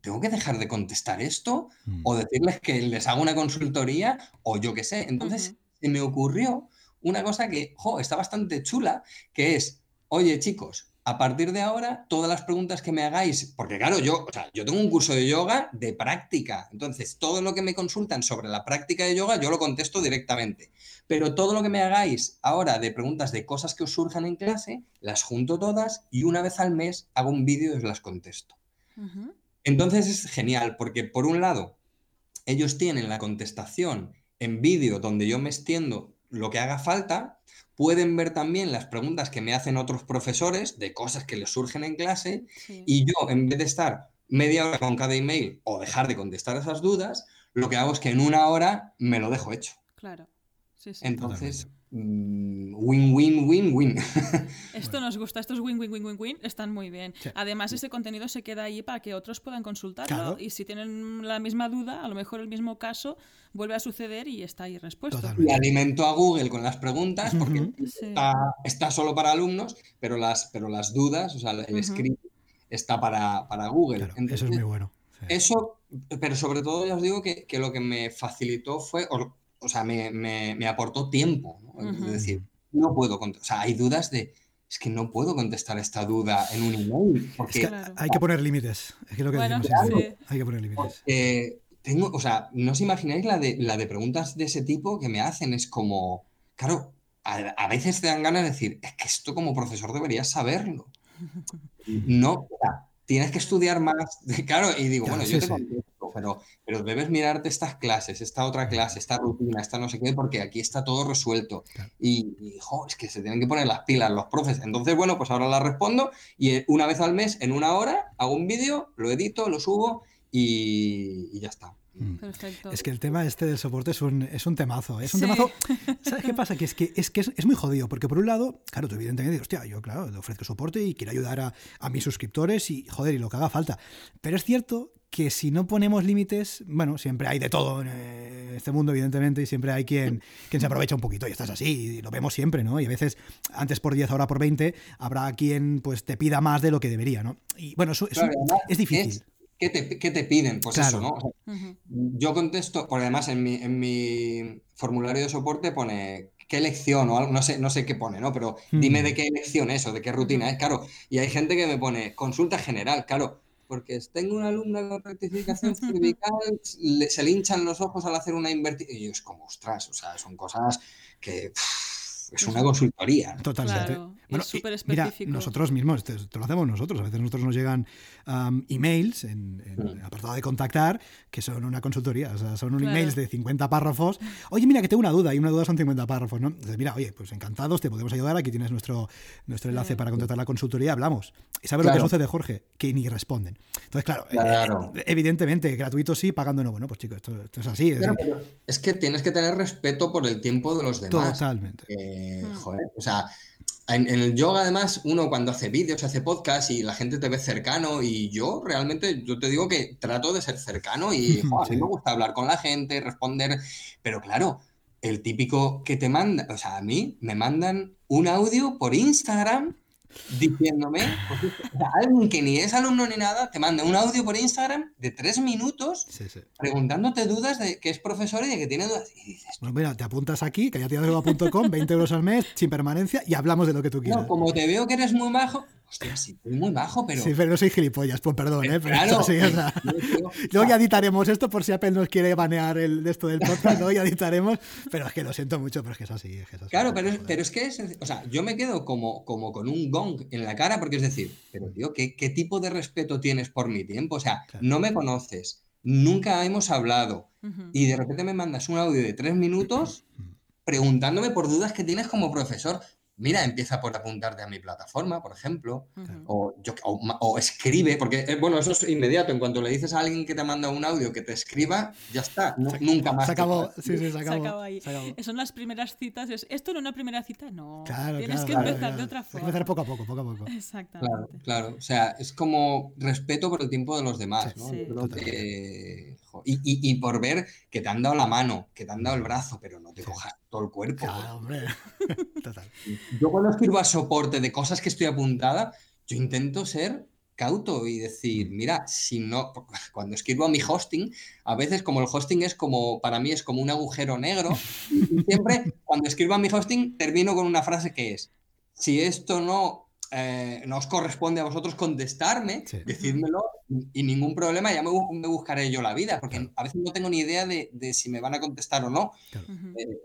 ¿tengo que dejar de contestar esto? Mm. O decirles que les hago una consultoría o yo qué sé. Entonces se me ocurrió una cosa que, jo, está bastante chula, que es, oye chicos, a partir de ahora, todas las preguntas que me hagáis, porque claro, yo, o sea, yo tengo un curso de yoga de práctica, entonces todo lo que me consultan sobre la práctica de yoga, yo lo contesto directamente. Pero todo lo que me hagáis ahora de preguntas de cosas que os surjan en clase, las junto todas y una vez al mes hago un vídeo y os las contesto. Entonces es genial porque por un lado, ellos tienen la contestación en vídeo donde yo me extiendo lo que haga falta, pueden ver también las preguntas que me hacen otros profesores de cosas que les surgen en clase y yo en vez de estar media hora con cada email o dejar de contestar esas dudas, lo que hago es que en una hora me lo dejo hecho. Claro. Sí, sí. Entonces, win, win, win, win. <laughs> Esto nos gusta, estos win, win, win, win, win están muy bien. Además, ese contenido se queda ahí para que otros puedan consultarlo y si tienen la misma duda, a lo mejor el mismo caso vuelve a suceder y está ahí respuesto. Y alimento a Google con las preguntas porque está, solo para alumnos, pero las, pero las dudas, o sea, el script está para, Google. eso es muy bueno. Eso, pero sobre todo ya os digo que, que, lo que me facilitó fue, o sea, me, aportó tiempo. Es decir, no puedo contestar. O sea, hay dudas de. Es que no puedo contestar esta duda en un email. Porque, hay que poner límites. Es que lo que decimos, Hay que poner límites. tengo, o sea, no os imagináis la de, la de preguntas de ese tipo que me hacen. Es como. Claro, a, veces te dan ganas de decir, es que esto como profesor deberías saberlo. <laughs> No, o sea, tienes que estudiar más. <laughs> Claro, y digo, bueno, yo te pero, pero debes mirarte estas clases, esta otra clase, esta rutina, esta no sé qué, porque aquí está todo resuelto. Y, es que se tienen que poner las pilas los profes. Entonces, bueno, pues ahora la respondo y eh, una vez al mes, en una hora, hago un vídeo, lo edito, lo subo y, ya está. Mm. Perfecto. Es que el tema este del soporte es un, es un temazo. Es un temazo. <laughs> ¿Sabes qué pasa? Que es que, es, que es, muy jodido, porque por un lado, claro, tú evidentemente dices, hostia, yo claro, le ofrezco soporte y quiero ayudar a, a, mis suscriptores y joder, y lo que haga falta. Pero es cierto que si no ponemos límites, bueno, siempre hay de todo en eh, este mundo, evidentemente, y siempre hay quien, quien se aprovecha un poquito, y estás así, y lo vemos siempre, ¿no? Y a veces, antes por 10, ahora por 20, habrá quien pues te pida más de lo que debería, ¿no? Y bueno, eso, es difícil. ¿qué, te, piden? Pues eso, ¿no? Yo contesto, porque además en mi, en mi formulario de soporte pone qué lección o algo, no sé, no sé qué pone, ¿no? Pero dime de qué lección es o de qué rutina es, claro. Y hay gente que me pone consulta general, claro porque tengo una alumna con rectificación cervical, se le hinchan los ojos al hacer una invertida. Y es como, ostras, o sea, son cosas que es una consultoría. Totalmente. bueno, mira, nosotros mismos, esto, lo hacemos nosotros. A veces nosotros nos llegan emails en, el apartado de contactar que son una consultoría. O sea, son un emails de 50 párrafos. Oye, mira, que tengo una duda y una duda son 50 párrafos, ¿no? Entonces, mira, oye, pues encantados, te podemos ayudar. Aquí tienes nuestro, nuestro enlace para contactar la consultoría. Hablamos. ¿Y sabes lo que sucede, Jorge? Que ni responden. Entonces, claro, eh, evidentemente, gratuito sí, pagando no. Bueno, pues chicos, esto, es así. Es, que tienes que tener respeto por el tiempo de los demás. Totalmente. Hmm. joder, o sea, en, el yoga además uno cuando hace vídeos, hace podcast y la gente te ve cercano y yo realmente, yo te digo que trato de ser cercano y <laughs> a mí me gusta hablar con la gente, responder, pero claro, el típico que te manda, o sea, a mí me mandan un audio por Instagram diciéndome, pues, alguien que ni es alumno ni nada, te manda un audio por Instagram de tres minutos preguntándote dudas de que es profesor y de que tiene dudas. Y dices, bueno, mira, te apuntas aquí, callatiadoyoga.com, 20 euros al mes, sin permanencia, y hablamos de lo que tú quieras. No, como te veo que eres muy majo, Hostia, sí, estoy muy bajo, pero. Sí, pero no soy gilipollas, pues perdón, ¿eh? Pero claro. Sí, o sea, luego ya editaremos esto por si Apple nos quiere banear el, de esto del podcast, luego ya editaremos, pero es que lo siento mucho, pero es que es así. Es que es así claro, pero es, pero es que es. O sea, yo me quedo como, como con un gong en la cara, porque es decir, pero tío, ¿qué, qué tipo de respeto tienes por mi tiempo? O sea, no me conoces, nunca hemos hablado, y de repente me mandas un audio de tres minutos preguntándome por dudas que tienes como profesor mira, empieza por apuntarte a mi plataforma, por ejemplo, o, o, escribe, porque, eh, bueno, eso es inmediato, en cuanto le dices a alguien que te manda un audio que te escriba, ya está, nunca más. Se acabó, sí, sí, se acabó. ahí. Son las primeras citas, es, ¿esto no es una primera cita? No, tienes que empezar de otra forma. Empezar poco a poco, poco a poco. Exactamente. Claro, claro, o sea, es como respeto por el tiempo de los demás, ¿no? Y, por ver que te han dado la mano, que te han dado el brazo, pero no te cojas todo el cuerpo. hombre. <laughs> Total. Yo cuando escribo a soporte de cosas que estoy apuntada, yo intento ser cauto y decir, mira, si no, cuando escribo a mi hosting, a veces como el hosting es como, para mí es como un agujero negro, y siempre cuando escribo a mi hosting termino con una frase que es, si esto no eh, no os corresponde a vosotros contestarme, decídmelo y ningún problema, ya me, buscaré yo la vida, porque a veces no tengo ni idea de, si me van a contestar o no. Eh,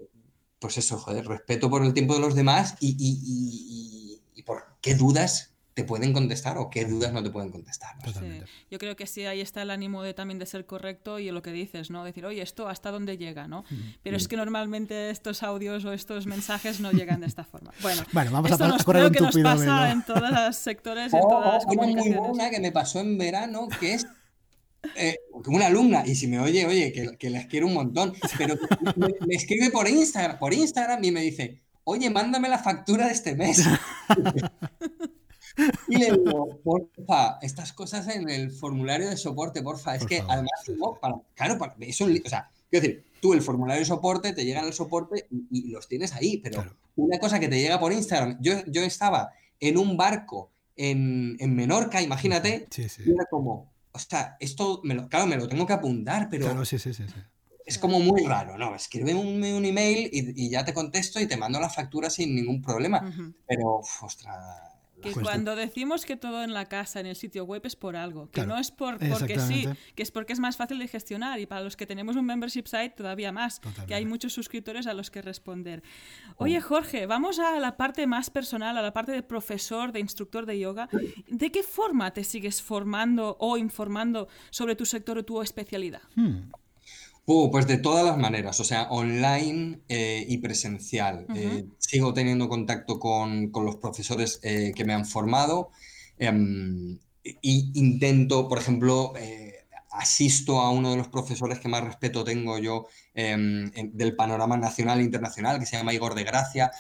pues eso, joder, respeto por el tiempo de los demás y, por qué dudas te pueden contestar o qué dudas no te pueden contestar. Yo creo que sí, ahí está el ánimo de también de ser correcto y lo que dices, ¿no? Decir, oye, esto hasta dónde llega, ¿no? Pero es que normalmente estos audios o estos mensajes no llegan de esta forma. Bueno, <laughs> vamos esto a, nos, creo que nos pasa en todos los sectores, en todas las comunicaciones. Hay una que me pasó en verano que es eh, una alumna, y si me oye, oye, que, que les quiero un montón, pero me, me, escribe por Instagram, por Instagram y me dice, oye, mándame la factura de este mes. <laughs> Y le digo, porfa, estas cosas en el formulario de soporte, porfa. Es que además, claro, es un, o sea, quiero decir, tú el formulario de soporte te llegan al soporte y, los tienes ahí, pero una cosa que te llega por Instagram, yo, yo estaba en un barco en, en Menorca, imagínate, y era como, o sea, esto, me lo, claro, me lo tengo que apuntar, pero claro, sí, sí, sí, es como muy raro, ¿no? Escribe un, un email y, y, ya te contesto y te mando la factura sin ningún problema, pero, ostras que cuando decimos que todo en la casa, en el sitio web, es por algo, que no es por, porque sí, que es porque es más fácil de gestionar y para los que tenemos un membership site todavía más, que hay muchos suscriptores a los que responder. Oye Jorge, vamos a la parte más personal, a la parte de profesor, de instructor de yoga. ¿De qué forma te sigues formando o informando sobre tu sector o tu especialidad? Hmm. Uh, pues de todas las maneras, o sea, online eh, y presencial. Eh, sigo teniendo contacto con, los profesores eh, que me han formado e intento, por ejemplo, asisto a uno de los profesores que más respeto tengo yo em, del panorama nacional e internacional, que se llama Igor de Gracia.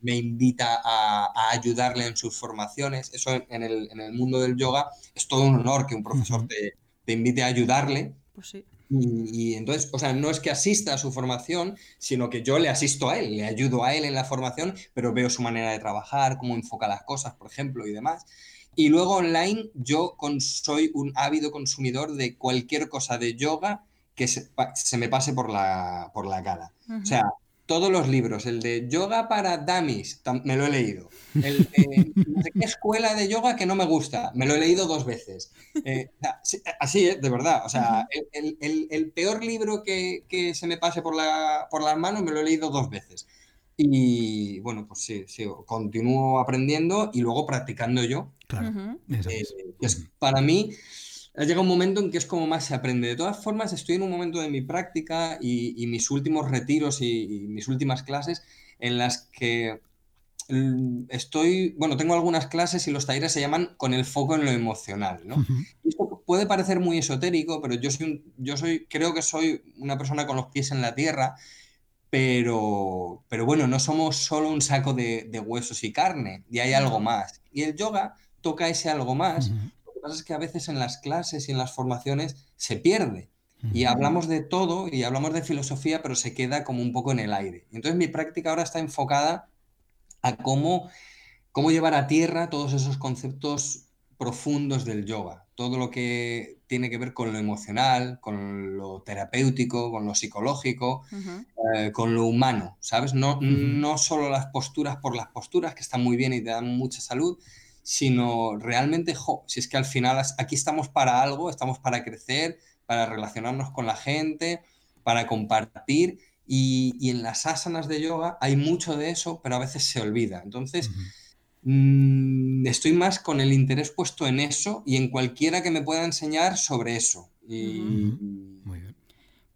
Me invita a, ayudarle en sus formaciones. Eso en, el, mundo del yoga es todo un honor que un profesor te, te invite a ayudarle. Pues sí. Y, entonces, o sea, no es que asista a su formación, sino que yo le asisto a él, le ayudo a él en la formación, pero veo su manera de trabajar, cómo enfoca las cosas, por ejemplo, y demás. Y luego online, yo soy un ávido consumidor de cualquier cosa de yoga que se, me pase por la, por la cara. O sea, todos los libros. El de Yoga para Dummies, me lo he leído. El de no sé qué escuela de yoga que no me gusta, me lo he leído dos veces. Eh, así, es, de verdad. O sea, el, peor libro que, se me pase por, la, por las manos me lo he leído dos veces. Y bueno, pues sí, sí, continúo aprendiendo y luego practicando yo. Claro. Eh, para mí ha llegado un momento en que es como más se aprende. De todas formas, estoy en un momento de mi práctica y, mis últimos retiros y, mis últimas clases en las que mm, estoy, bueno, tengo algunas clases y los talleres se llaman con el foco en lo emocional, ¿no? Esto puede parecer muy esotérico, pero yo soy, yo soy, creo que soy una persona con los pies en la tierra, pero, pero bueno, no somos solo un saco de, huesos y carne, y hay algo más. Y el yoga toca ese algo más pasa es que a veces en las clases y en las formaciones se pierde. Y hablamos de todo y hablamos de filosofía, pero se queda como un poco en el aire. Entonces mi práctica ahora está enfocada a cómo, cómo llevar a tierra todos esos conceptos profundos del yoga, todo lo que tiene que ver con lo emocional, con lo terapéutico, con lo psicológico, eh, con lo humano, ¿sabes? No, no solo las posturas por las posturas, que están muy bien y te dan mucha salud, sino realmente, si es que al final aquí estamos para algo, estamos para crecer, para relacionarnos con la gente, para compartir, y, en las asanas de yoga hay mucho de eso, pero a veces se olvida. Entonces, mm, estoy más con el interés puesto en eso y en cualquiera que me pueda enseñar sobre eso. Y,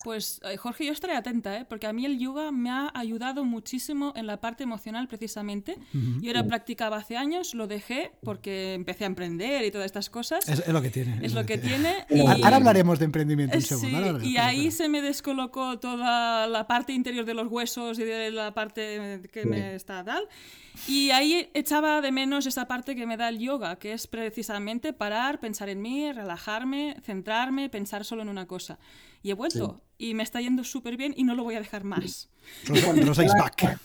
pues eh, Jorge, yo estaré atenta, ¿eh? porque a mí el yoga me ha ayudado muchísimo en la parte emocional precisamente. Yo era practicaba hace años, lo dejé porque empecé a emprender y todas estas cosas. Es, lo que tiene. Es, lo que, tiene. Ahora hablaremos de emprendimiento un segundo. y ahí se me descolocó toda la parte interior de los huesos y de la parte que me está tal. Y ahí echaba de menos esa parte que me da el yoga, que es precisamente parar, pensar en mí, relajarme, centrarme, pensar solo en una cosa. Y he vuelto y me está yendo súper bien y no lo voy a dejar más. Rosa back.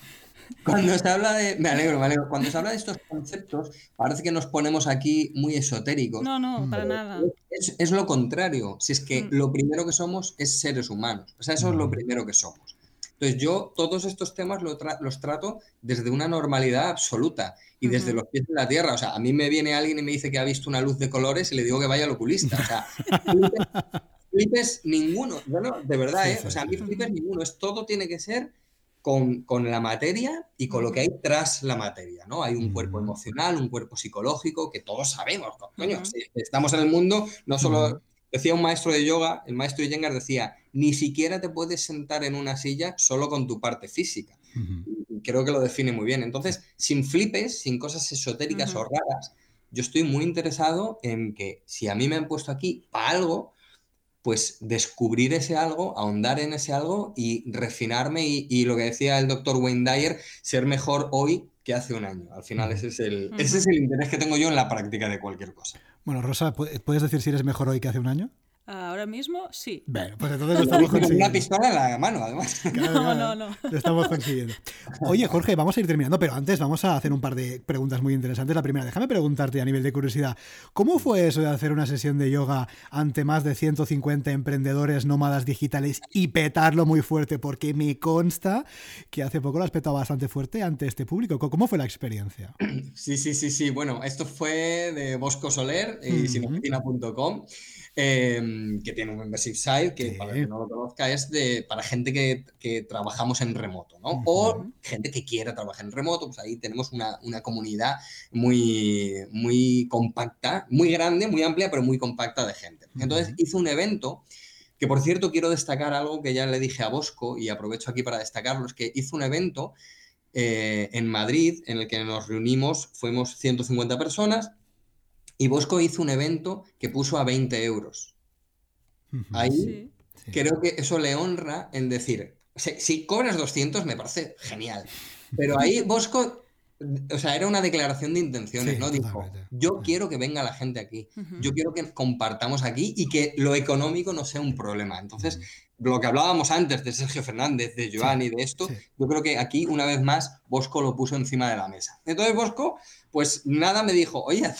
Cuando se habla de. Me alegro, me alegro. Cuando se habla de estos conceptos, parece que nos ponemos aquí muy esotéricos. No, no, para nada. Es, lo contrario. Si es que mm. lo primero que somos es seres humanos. O sea, eso es lo mm. primero que somos. Entonces, yo todos estos temas los trato desde una normalidad absoluta y desde los pies de la tierra. O sea, a mí me viene alguien y me dice que ha visto una luz de colores y le digo que vaya al oculista. O sea, flipes ninguno. Bueno, de verdad, ¿eh? o sea, a mí flipes ninguno. Es todo tiene que ser con, con, la materia y con lo que hay tras la materia, ¿no? Hay un cuerpo emocional, un cuerpo psicológico, que todos sabemos, coño, si estamos en el mundo, no solo... Decía un maestro de yoga, el maestro Iyengar decía, ni siquiera te puedes sentar en una silla solo con tu parte física. Creo que lo define muy bien. Entonces, sin flipes, sin cosas esotéricas o raras, yo estoy muy interesado en que si a mí me han puesto aquí para algo, pues descubrir ese algo, ahondar en ese algo y refinarme y, lo que decía el doctor Wayne Dyer, ser mejor hoy que hace un año. Al final ese es, el, ese es el interés que tengo yo en la práctica de cualquier cosa. Bueno, Rosa, ¿puedes decir si eres mejor hoy que hace un año? Ahora mismo sí. Bueno, pues entonces lo estamos consiguiendo. Una pistola en la mano, además. <laughs> no, no, no. Lo estamos consiguiendo. Oye, Jorge, vamos a ir terminando, pero antes vamos a hacer un par de preguntas muy interesantes. La primera, déjame preguntarte a nivel de curiosidad, ¿cómo fue eso de hacer una sesión de yoga ante más de 150 emprendedores nómadas digitales y petarlo muy fuerte? Porque me consta que hace poco lo has petado bastante fuerte ante este público. ¿Cómo fue la experiencia? Sí, sí, sí, sí. Bueno, esto fue de Bosco Soler y sinoficina.com. Em, que tiene un membership site que, para que no lo conozca, es de, para gente que, que trabajamos en remoto, ¿no? O gente que quiera trabajar en remoto, pues ahí tenemos una, una, comunidad muy, muy compacta, muy grande, muy amplia, pero muy compacta de gente. Entonces hizo un evento que, por cierto, quiero destacar algo que ya le dije a Bosco y aprovecho aquí para destacarlo, es que hizo un evento eh, en Madrid en el que nos reunimos, fuimos 150 personas, y Bosco hizo un evento que puso a 20 euros. Ahí creo que eso le honra en decir, si, cobras 200 me parece genial, pero ahí <laughs> Bosco, o sea, era una declaración de intenciones, ¿no? Dijo, yo quiero que venga la gente aquí, yo quiero que compartamos aquí y que lo económico no sea un problema. Entonces, lo que hablábamos antes de Sergio Fernández, de Joan y de esto, yo creo que aquí, una vez más, Bosco lo puso encima de la mesa. Entonces, Bosco, pues nada, me dijo, oye,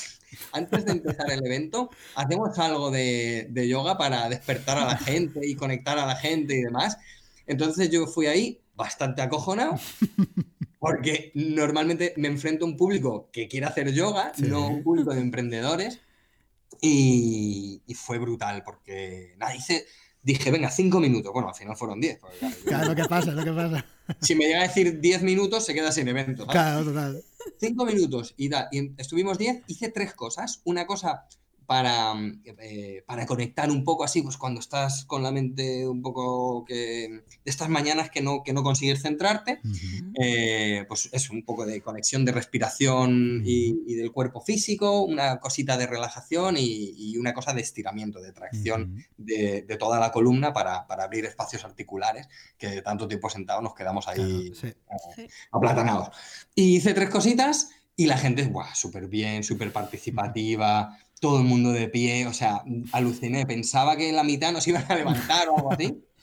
antes de empezar el evento, hacemos algo de, yoga para despertar a la gente y conectar a la gente y demás. Entonces yo fui ahí bastante acojonado, porque normalmente me enfrento a un público que quiere hacer yoga, no un público de emprendedores, y, fue brutal, porque nada, hice, dije, venga, cinco minutos. Bueno, al final fueron diez. Claro, lo que pasa, lo que pasa. Si me llega a decir diez minutos, se queda sin evento. Claro, total cinco minutos y, y estuvimos diez, hice tres cosas. Una cosa para, eh, para conectar un poco así, pues cuando estás con la mente un poco que de estas mañanas que no, que no consigues centrarte, eh, pues es un poco de conexión de respiración y, del cuerpo físico, una cosita de relajación y, una cosa de estiramiento, de tracción de, de, toda la columna para, para, abrir espacios articulares que de tanto tiempo sentado nos quedamos ahí eh, aplatanados. Y hice tres cositas y la gente, súper bien, súper participativa todo el mundo de pie, o sea, aluciné, pensaba que la mitad nos iban a levantar o algo así. <laughs>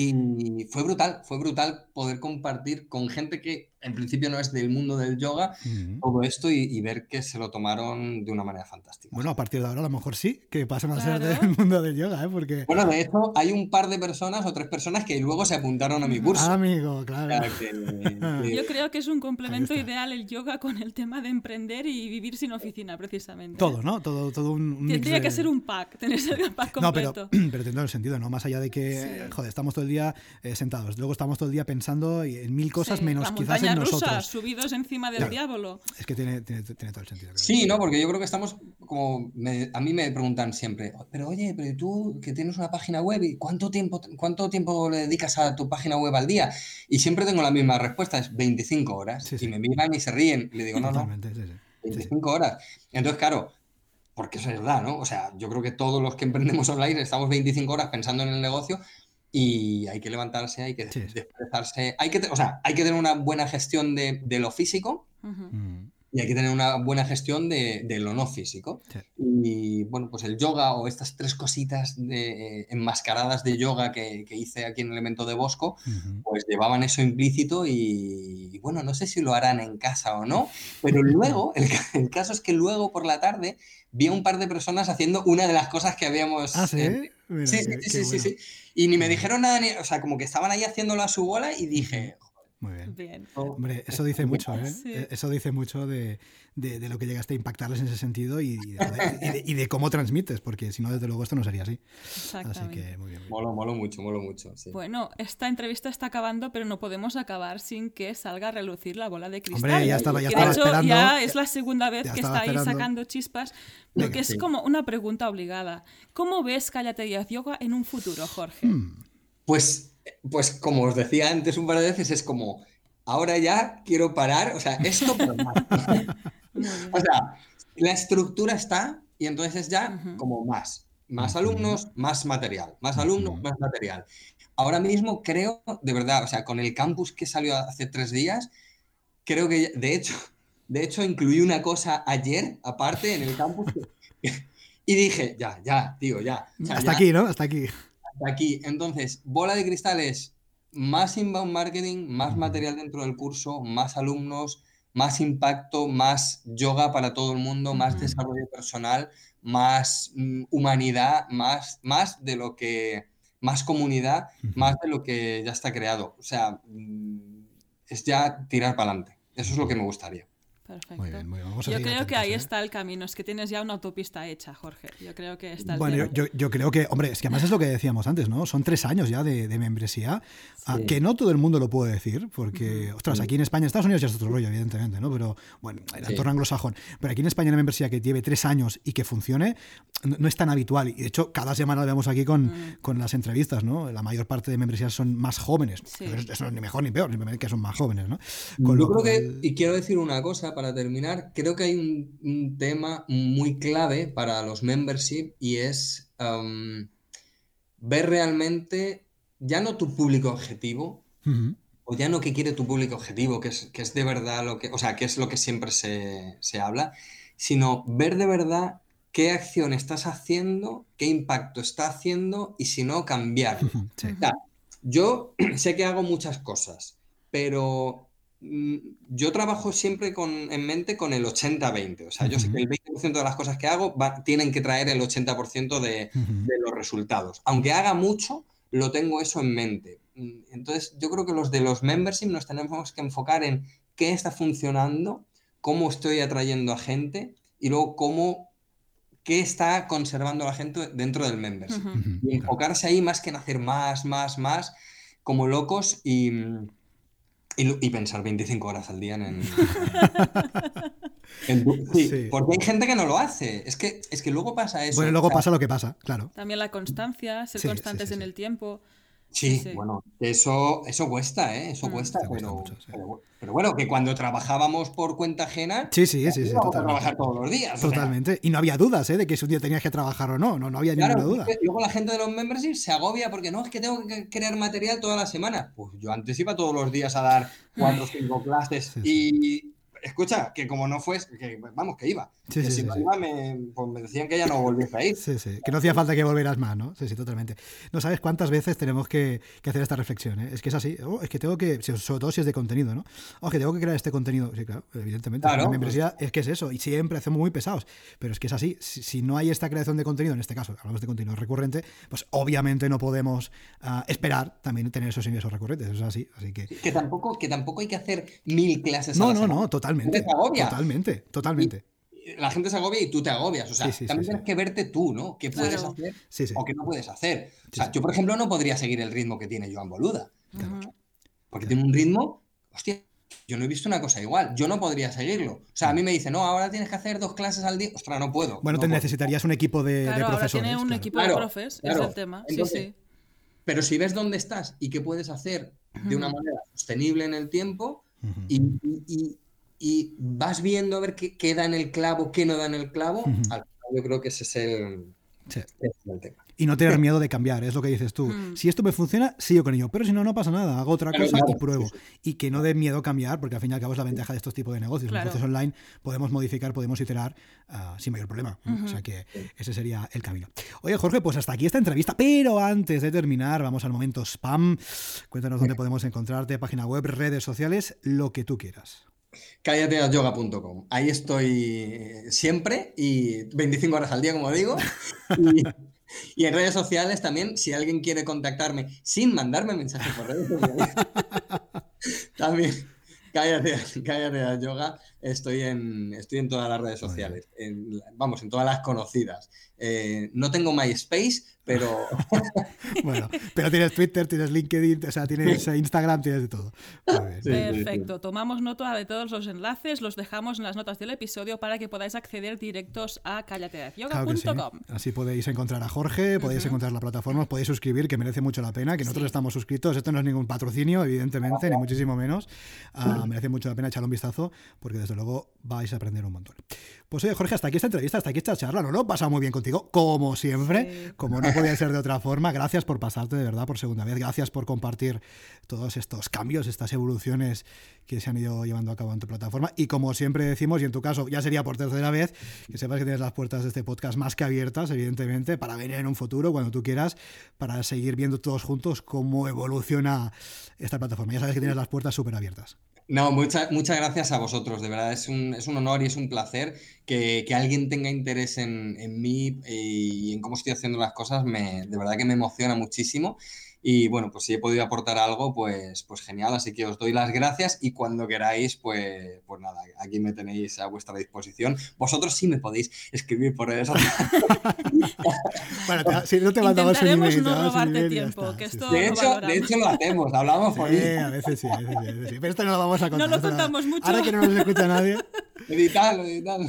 Y fue brutal, fue brutal poder compartir con gente que en principio no es del mundo del yoga, todo esto y, ver que se lo tomaron de una manera fantástica. Bueno, a partir de ahora a lo mejor sí, que pasen a ser del mundo del yoga, ¿eh? Porque... Bueno, de hecho, hay un par de personas o tres personas que luego se apuntaron a mi curso. Ah, amigo, claro. Yo creo que es un complemento ideal el yoga con el tema de emprender y vivir sin oficina, precisamente. Todo, ¿no? Todo, todo un... Tendría que ser un pack, tener el pack completo. No, pero, <clears throat> pero teniendo el sentido, ¿no? Más allá de que, joder, estamos todo el día eh, sentados, luego estamos todo el día pensando en mil cosas menos quizás rusa, subidos encima del diablo. Es que tiene, tiene, todo el sentido. Sí, ¿no? Porque yo creo que estamos como... a mí me preguntan siempre, pero oye, pero tú que tienes una página web y cuánto tiempo, cuánto tiempo le dedicas a tu página web al día? Y siempre tengo la misma respuesta, es 25 horas. Y me miran y se ríen. Y le digo, no, no, 25 horas. Entonces, claro, porque eso es verdad, ¿no? O sea, yo creo que todos los que emprendemos online estamos 25 horas pensando en el negocio, y hay que levantarse, hay que despertarse, hay que, o sea, hay que tener una buena gestión de, lo físico mm. y hay que tener una buena gestión de, lo no físico. Y bueno, pues el yoga o estas tres cositas de, enmascaradas de yoga que, hice aquí en Elemento de Bosco, pues llevaban eso implícito y, bueno, no sé si lo harán en casa o no, pero luego, el, el, caso es que luego por la tarde vi a un par de personas haciendo una de las cosas que habíamos... ¿Ah, sí? sí, sí, sí, sí, y ni me dijeron nada, o sea, como que estaban ahí haciéndolo a su bola y dije, Muy bien. Hombre, eso dice mucho, ¿eh? E-, eso dice mucho de, de, lo que llegaste a impactarles en ese sentido y, y, de, cómo transmites, porque si no, desde luego esto no sería así. Así que muy bien. Molo, molo mucho, molo mucho. Bueno, esta entrevista está acabando, pero no podemos acabar sin que salga a relucir la bola de cristal. Hombre, ya estaba, ya estaba de hecho, ya es la segunda vez que está ahí sacando chispas, porque es como una pregunta obligada. ¿Cómo ves Cállate Yoga en un futuro, Jorge? Hmm. Pues, pues como os decía antes un par de veces, es como ahora ya quiero parar, o sea, esto por más. <laughs> <laughs> o sea, la estructura está y entonces ya como más, más alumnos, más material, más alumnos, más material. Ahora mismo creo, de verdad, o sea, con el campus que salió hace tres días, creo que, de hecho, de hecho incluí una cosa ayer, aparte, en el campus, <laughs> y dije, ya, ya, tío, ya. Hasta aquí, ¿no? Hasta aquí. Aquí. Entonces, bola de cristales más inbound marketing, más material dentro del curso, más alumnos, más impacto, más yoga para todo el mundo, más desarrollo personal, más mm, humanidad, más, más de lo que, más comunidad, más de lo que ya está creado. O sea, mm, es ya tirar para adelante. Eso es lo que me gustaría. Perfecto. Muy bien, muy bien. yo creo que ahí ¿eh? está el camino, es que tienes ya una autopista hecha, Jorge. Yo creo que está el Bueno, yo, yo, creo que, hombre, es que además es lo que decíamos antes, ¿no? Son tres años ya de, de membresía, ah, que no todo el mundo lo puede decir, porque, ostras, aquí en España, Estados Unidos ya es otro rollo, evidentemente, ¿no? Pero, bueno, en el entorno anglosajón. Pero aquí en España una membresía que lleve tres años y que funcione, no, es tan habitual. Y de hecho, cada semana lo vemos aquí con, con las entrevistas, ¿no? La mayor parte de membresías son más jóvenes. eso no es ni mejor ni peor, simplemente que son más jóvenes, ¿no? yo creo que, y quiero decir una cosa para terminar, creo que hay un, tema muy clave para los membership y es ver realmente ya no tu público objetivo, o ya no que quiere tu público objetivo, que es, que es de verdad lo que, o sea, que es lo que siempre se, se habla, sino ver de verdad qué acción estás haciendo, qué impacto está haciendo y si no, cambiar. yo <clears throat> sé que hago muchas cosas, pero yo trabajo siempre con, en mente con el 80-20. O sea, yo sé que el 20% de las cosas que hago tienen que traer el 80% de, de, los resultados. Aunque haga mucho, lo tengo eso en mente. Mm, entonces, yo creo que los de los membership nos tenemos que enfocar en qué está funcionando, cómo estoy atrayendo a gente y luego cómo qué está conservando a la gente dentro del membership. Y enfocarse ahí más que en hacer más, más, más, como locos y mm, y, pensar 25 horas al día en... <laughs> sí, porque hay gente que no lo hace. Es que, es que luego pasa eso. Bueno, luego pasa lo que pasa, claro. También la constancia, ser constantes en el tiempo. Sí, bueno, eso, eso cuesta, ¿eh? Eso mm. cuesta, pero, pero, bueno, que cuando trabajábamos por cuenta ajena, sí, sí, sí, sí totalmente. trabajar todos los días. Totalmente. Y no había dudas, ¿eh? De que si un día tenías que trabajar o no, no, no había ninguna duda. luego la gente de los memberships se agobia porque no, es que tengo que crear material toda la semana. Pues yo antes iba todos los días a dar cuatro o cinco clases y escucha, que como no fue, que, vamos, que iba. Sí, que si no iba, me, pues me, decían que ya no volviese a ir. Sí, sí, que no hacía falta que volvieras más, ¿no? Sí, sí, totalmente. No sabes cuántas veces tenemos que, que hacer esta reflexión, ¿eh? Es que es así, oh, es que tengo que, sobre todo si es de contenido, ¿no? Oh, que tengo que crear este contenido. Sí, claro, evidentemente. Claro. La membresía es que es eso, y siempre hacemos muy pesados, pero es que es así. Si, no hay esta creación de contenido, en este caso, hablamos de contenido recurrente, pues obviamente no podemos uh, esperar también tener esos ingresos recurrentes, es así, así que... Que tampoco, que tampoco hay que hacer mil clases No, a la no, no, totalmente. Totalmente, totalmente. la gente se agobia y tú te agobias. O sea, también tienes que verte tú, ¿no? ¿Qué puedes hacer o qué no puedes hacer? O sea, yo, por ejemplo, no podría seguir el ritmo que tiene Joan Boluda. Porque tiene un ritmo. Hostia, yo no he visto una cosa igual. Yo no podría seguirlo. O sea, a mí me dice, no, ahora tienes que hacer dos clases al día. Ostras, no puedo. Bueno, te necesitarías un equipo de, claro, profesores. Ahora tiene un equipo de profes, es el tema. sí, sí. Pero si ves dónde estás y qué puedes hacer de una manera sostenible en el tiempo y y vas viendo a ver qué, qué, da en el clavo, qué no da en el clavo, yo creo que ese es el, tema. Y no tener miedo de cambiar, es lo que dices tú. Mm. Si esto me funciona, sigo con ello. Pero si no, no pasa nada. Hago otra cosa y pruebo. Y que no dé miedo cambiar, porque al fin y al cabo es la ventaja de estos tipos de negocios. Los negocios online podemos modificar, podemos iterar ah, sin mayor problema. O sea que ese sería el camino. Oye, Jorge, pues hasta aquí esta entrevista. Pero antes de terminar, vamos al momento spam. Cuéntanos dónde podemos encontrarte, página web, redes sociales, lo que tú quieras. Cállateasyoga.com. Ahí estoy siempre y 25 horas al día, como digo. <laughs> Y, en redes sociales también, si alguien quiere contactarme sin mandarme mensajes por redes sociales, <laughs> También, cállate, cállate yoga. Estoy en, estoy en todas las redes sociales. vamos, en todas las conocidas. Eh, no tengo MySpace, pero. <laughs> bueno, pero tienes Twitter, tienes LinkedIn, o sea, tienes Instagram, tienes de todo. Perfecto. Tomamos nota de todos los enlaces, los dejamos en las notas del episodio para que podáis acceder directos a callateyoga.com. Así podéis encontrar a Jorge, podéis encontrar la plataforma, os podéis suscribir, que merece mucho la pena, que nosotros estamos suscritos. Esto no es ningún patrocinio, evidentemente, ni muchísimo menos. Ah, merece mucho la pena echarle un vistazo, porque desde luego vais a aprender un montón. Pues oye, Jorge, hasta aquí esta entrevista, hasta aquí esta charla, ¿no? Lo he pasado muy bien contigo, como siempre, como no podía ser de <laughs> otra forma. Gracias por pasarte, de verdad, por segunda vez. Gracias por compartir todos estos cambios, estas evoluciones que se han ido llevando a cabo en tu plataforma. Y como siempre decimos, y en tu caso ya sería por tercera vez, que sepas que tienes las puertas de este podcast más que abiertas, evidentemente, para venir en un futuro, cuando tú quieras, para seguir viendo todos juntos cómo evoluciona esta plataforma. Ya sabes que tienes las puertas súper abiertas. No, muchas gracias a vosotros, de verdad es un, es un honor y es un placer que, que alguien tenga interés en, en, mí y en cómo estoy haciendo las cosas, me, de verdad que me emociona muchísimo y bueno, pues si he podido aportar algo, pues, pues genial. Así que os doy las gracias y cuando queráis, pues, pues nada, aquí me tenéis a vuestra disposición. Vosotros sí me podéis escribir por eso. <laughs> bueno, si no te mandamos un email. no robarte tiempo, que esto de, hecho, de hecho, lo hacemos, hablamos por sí, a veces sí, a veces sí, a veces sí. Pero esto no lo vamos a <laughs> contar. No lo contamos mucho. Ahora que no nos escucha nadie. <laughs> Editarlo, editarlo.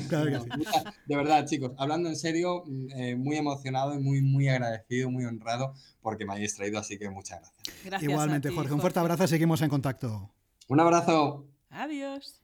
De verdad, chicos, hablando en serio, eh, muy emocionado y muy, muy agradecido, muy honrado porque me hayáis traído, así que muchas gracias. Igualmente, Jorge, un fuerte abrazo, seguimos en contacto. Un abrazo. Adiós.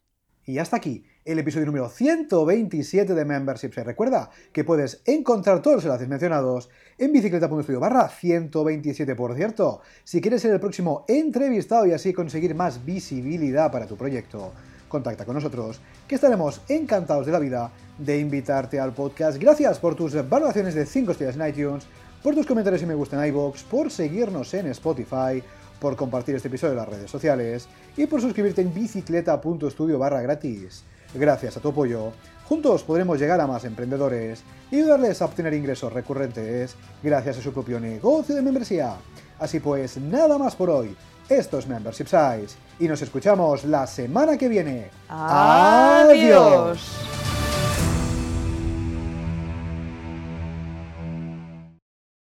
Y hasta aquí el episodio número 127 de Membership. Se recuerda que puedes encontrar todos los enlaces mencionados en bicicleta.studio barra 127, por cierto. Si quieres ser el próximo entrevistado y así conseguir más visibilidad para tu proyecto, contacta con nosotros, que estaremos encantados de la vida de invitarte al podcast. Gracias por tus valoraciones de 5 estrellas en iTunes por tus comentarios y me gusta en iVoox, por seguirnos en Spotify, por compartir este episodio en las redes sociales y por suscribirte en bicicleta.studio barra gratis. Gracias a tu apoyo, juntos podremos llegar a más emprendedores y ayudarles a obtener ingresos recurrentes gracias a su propio negocio de membresía. Así pues, nada más por hoy. Esto es Membership Size y nos escuchamos la semana que viene. ¡Adiós!